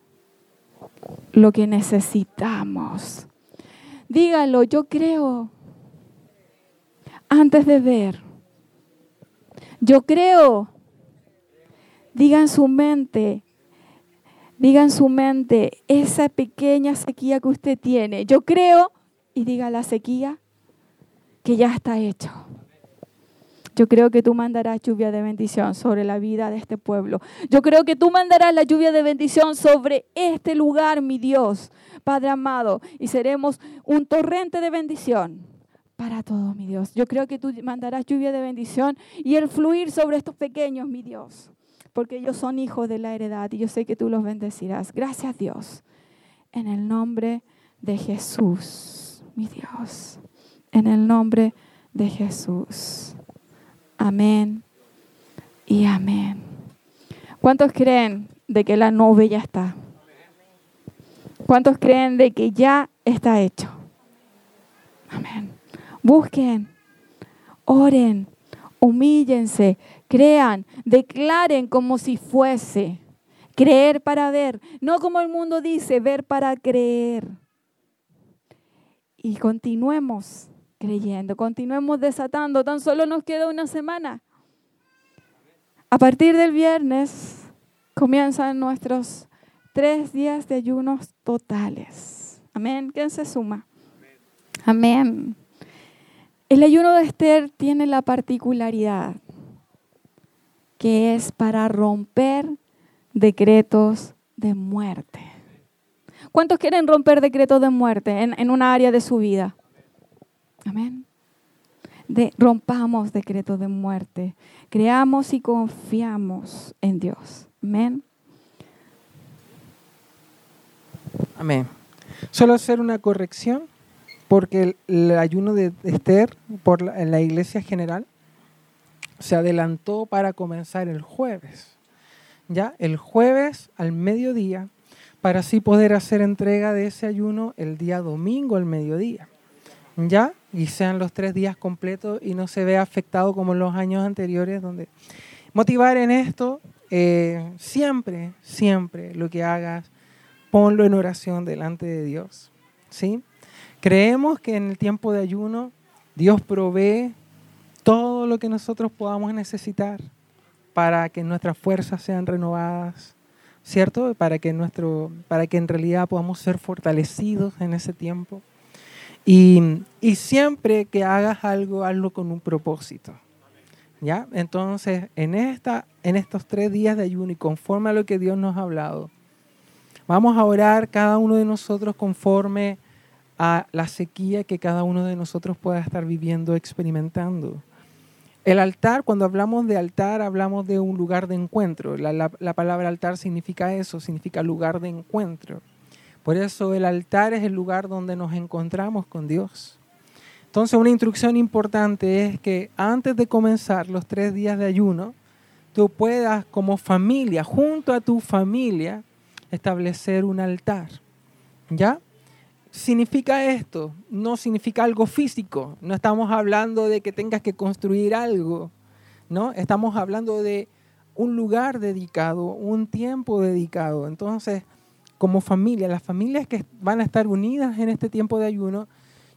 Speaker 2: lo que necesitamos. Dígalo, yo creo antes de ver. Yo creo. Diga en su mente, diga en su mente esa pequeña sequía que usted tiene. Yo creo y diga la sequía que ya está hecho. Yo creo que tú mandarás lluvia de bendición sobre la vida de este pueblo. Yo creo que tú mandarás la lluvia de bendición sobre este lugar, mi Dios, Padre amado, y seremos un torrente de bendición para todos, mi Dios. Yo creo que tú mandarás lluvia de bendición y el fluir sobre estos pequeños, mi Dios, porque ellos son hijos de la heredad y yo sé que tú los bendecirás. Gracias, Dios, en el nombre de Jesús mi Dios, en el nombre de Jesús. Amén y amén. ¿Cuántos creen de que la nube ya está? ¿Cuántos creen de que ya está hecho? Amén. Busquen, oren, humíllense, crean, declaren como si fuese. Creer para ver, no como el mundo dice, ver para creer y continuemos creyendo, continuemos desatando. Tan solo nos queda una semana. A partir del viernes comienzan nuestros tres días de ayunos totales. Amén. ¿Quién se suma? Amén. El ayuno de Esther tiene la particularidad que es para romper decretos de muerte. ¿Cuántos quieren romper decretos de muerte en, en una área de su vida? Amén. De, rompamos decretos de muerte. Creamos y confiamos en Dios. Amén.
Speaker 3: Amén. Solo hacer una corrección, porque el, el ayuno de Esther por la, en la iglesia general se adelantó para comenzar el jueves. Ya, el jueves al mediodía, para así poder hacer entrega de ese ayuno el día domingo al mediodía. ¿Ya? Y sean los tres días completos y no se vea afectado como en los años anteriores, donde motivar en esto, eh, siempre, siempre lo que hagas, ponlo en oración delante de Dios. ¿Sí? Creemos que en el tiempo de ayuno Dios provee todo lo que nosotros podamos necesitar para que nuestras fuerzas sean renovadas, ¿cierto? Para que, nuestro, para que en realidad podamos ser fortalecidos en ese tiempo. Y, siempre que hagas algo, hazlo con un propósito. ¿Ya? Entonces, en, esta, en estos tres días de ayuno y conforme a lo que Dios nos ha hablado, vamos a orar cada uno de nosotros conforme a la sequía que cada uno de nosotros pueda estar viviendo, experimentando. El altar, cuando hablamos de altar, hablamos de un lugar de encuentro. La, la, palabra altar significa eso, significa lugar de encuentro. Por eso el altar es el lugar donde nos encontramos con Dios. Entonces una instrucción importante es que antes de comenzar los tres días de ayuno, tú puedas como familia, junto a tu familia, establecer un altar. ¿Ya? significa esto? No significa algo físico. No estamos hablando de que tengas que construir algo. ¿no? Estamos hablando de un lugar dedicado, un tiempo dedicado. Entonces, como familia, las familias que van a estar unidas en este tiempo de ayuno,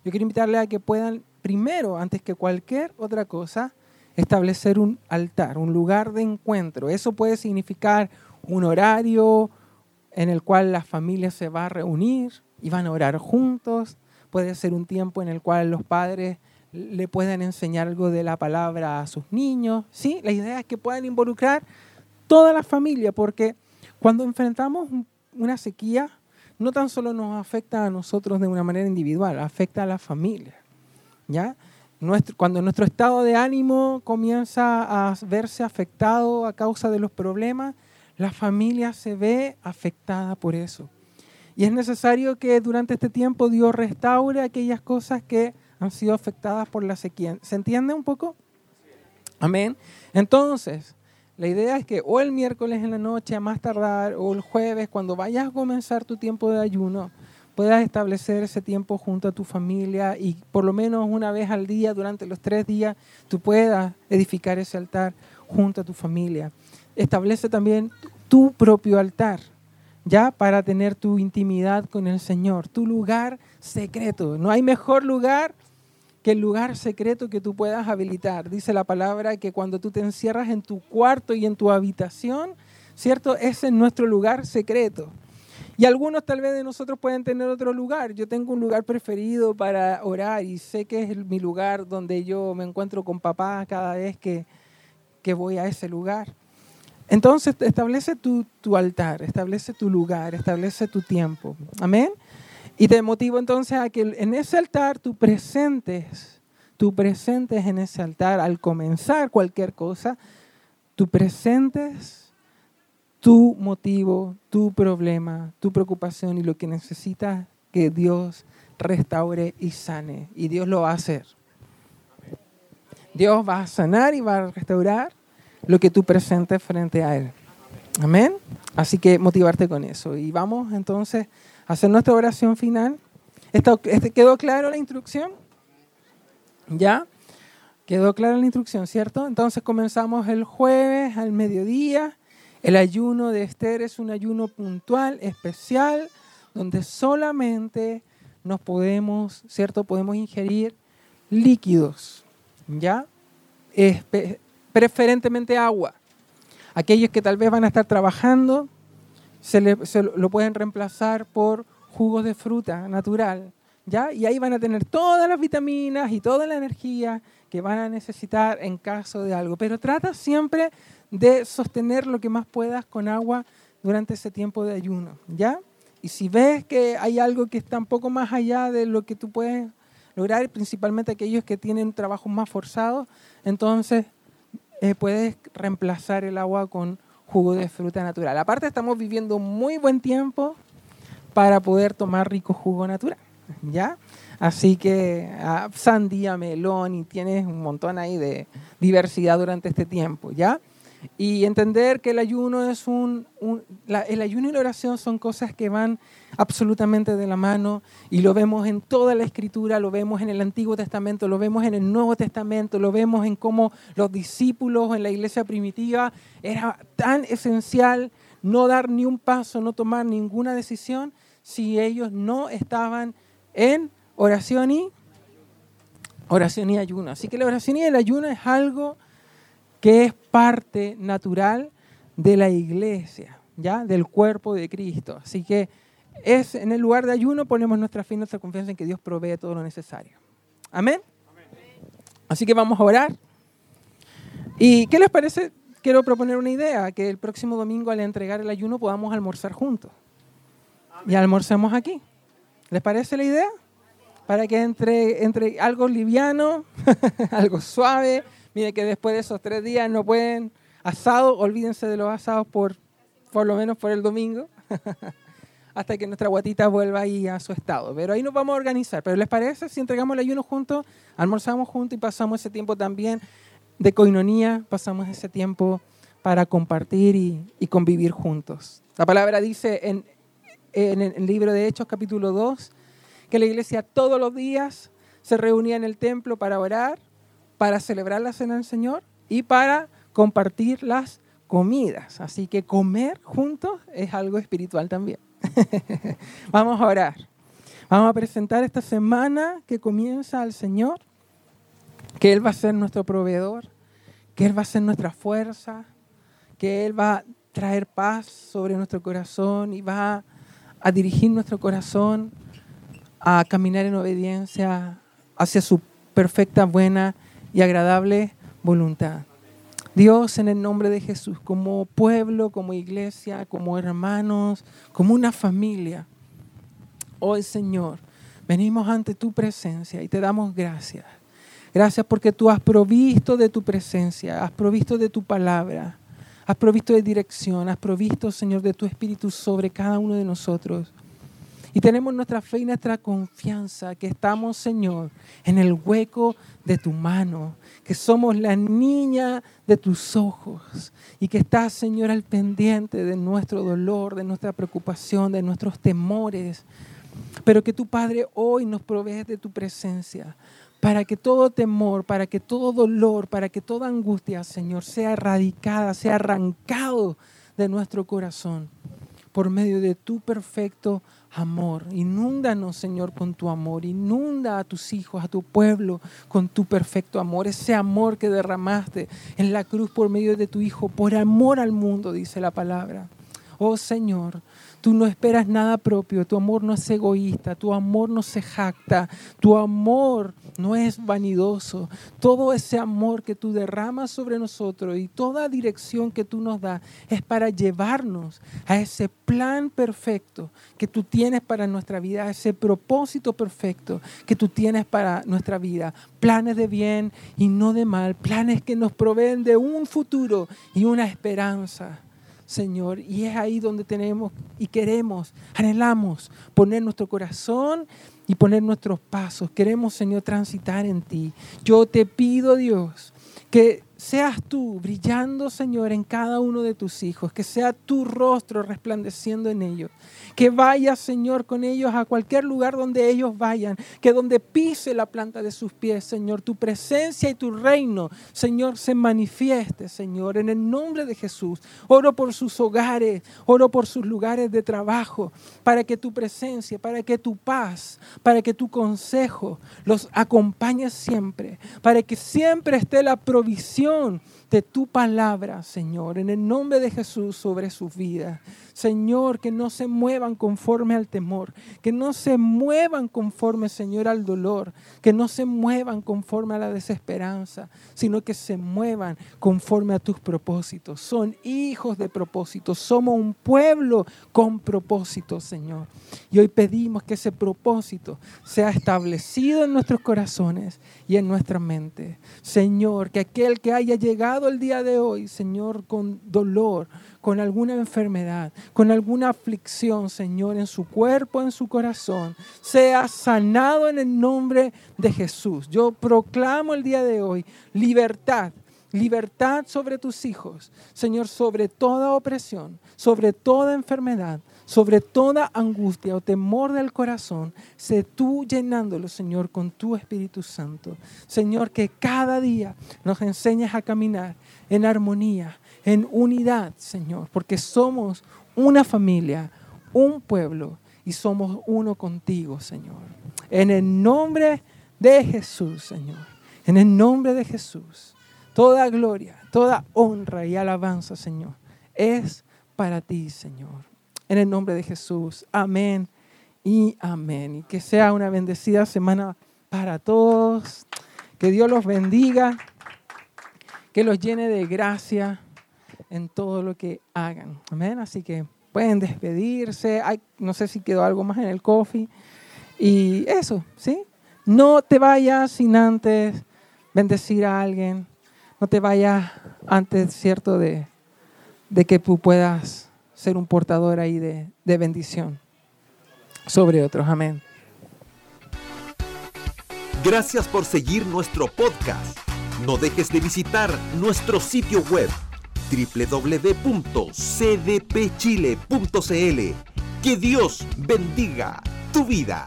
Speaker 3: yo quiero invitarle a que puedan, primero, antes que cualquier otra cosa, establecer un altar, un lugar de encuentro. Eso puede significar un horario en el cual la familia se va a reunir, y van a orar juntos. Puede ser un tiempo en el cual los padres le puedan enseñar algo de la palabra a sus niños. ¿sí? La idea es que puedan involucrar toda la familia, porque cuando enfrentamos una sequía, no tan solo nos afecta a nosotros de una manera individual, afecta a la familia. ¿ya? Cuando nuestro estado de ánimo comienza a verse afectado a causa de los problemas, la familia se ve afectada por eso. Y es necesario que durante este tiempo Dios restaure aquellas cosas que han sido afectadas por la sequía. ¿Se entiende un poco? Amén. Entonces, la idea es que o el miércoles en la noche a más tardar o el jueves, cuando vayas a comenzar tu tiempo de ayuno, puedas establecer ese tiempo junto a tu familia y por lo menos una vez al día, durante los tres días, tú puedas edificar ese altar junto a tu familia. Establece también tu propio altar ya para tener tu intimidad con el Señor, tu lugar secreto. No hay mejor lugar el lugar secreto que tú puedas habilitar. Dice la palabra que cuando tú te encierras en tu cuarto y en tu habitación, ¿cierto? Ese es nuestro lugar secreto. Y algunos tal vez de nosotros pueden tener otro lugar. Yo tengo un lugar preferido para orar y sé que es mi lugar donde yo me encuentro con papá cada vez que, que voy a ese lugar. Entonces establece tu, altar, establece tu lugar, establece tu tiempo. Amén. Y te motivo entonces a que en ese altar tú presentes, tú presentes en ese altar al comenzar cualquier cosa, tú presentes tu motivo, tu problema, tu preocupación y lo que necesitas que Dios restaure y sane. Y Dios lo va a hacer. Dios va a sanar y va a restaurar lo que tú presentes frente a Él. Amén. Así que motivarte con eso. Y vamos entonces hacer nuestra oración final. ¿Esto, este, ¿Quedó claro la instrucción? ¿Ya? Quedó clara la instrucción, ¿cierto? Entonces comenzamos el jueves al mediodía. El ayuno de Esther es un ayuno puntual, especial, donde solamente nos podemos, ¿cierto? Podemos ingerir líquidos, ¿ya? Preferentemente agua. Aquellos que tal vez van a estar trabajando, se, lo pueden reemplazar por jugos de fruta natural, ¿ya? Y ahí van a tener todas las vitaminas y toda la energía que van a necesitar en caso de algo. Pero trata siempre de sostener lo que más puedas con agua durante ese tiempo de ayuno, ¿ya? Y si ves que hay algo que está un poco más allá de lo que tú puedes lograr, principalmente aquellos que tienen trabajos más forzados, entonces eh, puedes reemplazar el agua con jugo de fruta natural. Aparte estamos viviendo muy buen tiempo para poder tomar rico jugo natural, ¿ya? Así que ah, sandía, melón y tienes un montón ahí de diversidad durante este tiempo, ¿ya? Y entender que el ayuno es un, el ayuno y la oración son cosas que van absolutamente de la mano y lo vemos en toda la escritura, lo vemos en el Antiguo Testamento, lo vemos en el Nuevo Testamento, lo vemos en cómo los discípulos en la iglesia primitiva era tan esencial no dar ni un paso, no tomar ninguna decisión si ellos no estaban en oración y oración y ayuno. Así que la oración y el ayuno es algo que es parte natural de la iglesia, ¿ya? Del cuerpo de Cristo. Así que es en el lugar de ayuno ponemos nuestra fe y nuestra confianza en que Dios provee todo lo necesario. Amén. Así que vamos a orar. ¿Y qué les parece? Quiero proponer una idea, que el próximo domingo al entregar el ayuno podamos almorzar juntos. Y almorcemos aquí. ¿Les parece la idea? Para que entre, entre algo liviano, (laughs) algo suave, Mire que después de esos tres días no pueden asado, olvídense de los asados por, por lo menos por el domingo, (laughs) hasta que nuestra guatita vuelva ahí a su estado. Pero ahí nos vamos a organizar. Pero ¿les parece si entregamos el ayuno juntos, almorzamos juntos y pasamos ese tiempo también de coinonía, pasamos ese tiempo para compartir y, convivir juntos? La palabra dice en, en el libro de Hechos capítulo 2 que la iglesia todos los días se reunía en el templo para orar para celebrar la cena del Señor y para compartir las comidas. Así que comer juntos es algo espiritual también. (laughs) Vamos a orar. Vamos a presentar esta semana que comienza al Señor, que Él va a ser nuestro proveedor, que Él va a ser nuestra fuerza, que Él va a traer paz sobre nuestro corazón y va a dirigir nuestro corazón a caminar en obediencia hacia su perfecta, buena y agradable voluntad. Dios, en el nombre de Jesús, como pueblo, como iglesia, como hermanos, como una familia, hoy Señor, venimos ante tu presencia y te damos gracias. Gracias porque tú has provisto de tu presencia, has provisto de tu palabra, has provisto de dirección, has provisto, Señor, de tu Espíritu sobre cada uno de nosotros. Y tenemos nuestra fe y nuestra confianza que estamos, Señor, en el hueco de tu mano, que somos la niña de tus ojos y que estás, Señor, al pendiente de nuestro dolor, de nuestra preocupación, de nuestros temores. Pero que tu Padre hoy nos provee de tu presencia para que todo temor, para que todo dolor, para que toda angustia, Señor, sea erradicada, sea arrancado de nuestro corazón por medio de tu perfecto amor. Inúndanos, Señor, con tu amor. Inunda a tus hijos, a tu pueblo, con tu perfecto amor. Ese amor que derramaste en la cruz por medio de tu Hijo, por amor al mundo, dice la palabra. Oh Señor, Tú no esperas nada propio, tu amor no es egoísta, tu amor no se jacta, tu amor no es vanidoso. Todo ese amor que tú derramas sobre nosotros y toda dirección que tú nos das es para llevarnos a ese plan perfecto que tú tienes para nuestra vida, a ese propósito perfecto que tú tienes para nuestra vida. Planes de bien y no de mal, planes que nos proveen de un futuro y una esperanza. Señor. Y es ahí donde tenemos y queremos, anhelamos poner nuestro corazón y poner nuestros pasos. Queremos, Señor, transitar en ti. Yo te pido, Dios, que seas tú brillando, Señor, en cada uno de tus hijos, que sea tu rostro resplandeciendo en ellos, que vayas, Señor, con ellos a cualquier lugar donde ellos vayan, que donde pise la planta de sus pies, Señor, tu presencia y tu reino, Señor, se manifieste, Señor, en el nombre de Jesús. Oro por sus hogares, oro por sus lugares de trabajo, para que tu presencia, para que tu paz, para que tu consejo los acompañe siempre, para que siempre esté la provisión salvación de tu palabra, Señor, en el nombre de Jesús sobre sus vidas. Señor, que no se muevan conforme al temor, que no se muevan conforme, Señor, al dolor, que no se muevan conforme a la desesperanza, sino que se muevan conforme a tus propósitos. Son hijos de propósito, somos un pueblo con propósito, Señor. Y hoy pedimos que ese propósito sea establecido en nuestros corazones y en nuestra mente. Señor, que aquel que haya llegado el día de hoy, Señor, con dolor, con alguna enfermedad, con alguna aflicción, Señor, en su cuerpo, en su corazón, sea sanado en el nombre de Jesús. Yo proclamo el día de hoy libertad libertad sobre tus hijos, Señor, sobre toda opresión, sobre toda enfermedad, sobre toda angustia o temor del corazón, sé tú llenándolo, Señor, con tu Espíritu Santo. Señor, que cada día nos enseñes a caminar en armonía, en unidad, Señor, porque somos una familia, un pueblo y somos uno contigo, Señor. En el nombre de Jesús, Señor. En el nombre de Jesús. Toda gloria, toda honra y alabanza, Señor, es para ti, Señor. En el nombre de Jesús. Amén y amén. Y que sea una bendecida semana para todos. Que Dios los bendiga. Que los llene de gracia en todo lo que hagan. Amén. Así que pueden despedirse. no sé si quedó algo más en el coffee. Y eso, ¿sí? No te vayas sin antes bendecir a alguien. No te vayas antes, ¿cierto?, de, de que tú puedas ser un portador ahí de, de bendición sobre otros. Amén.
Speaker 1: Gracias por seguir nuestro podcast. No dejes de visitar nuestro sitio web www.cdpchile.cl. Que Dios bendiga tu vida.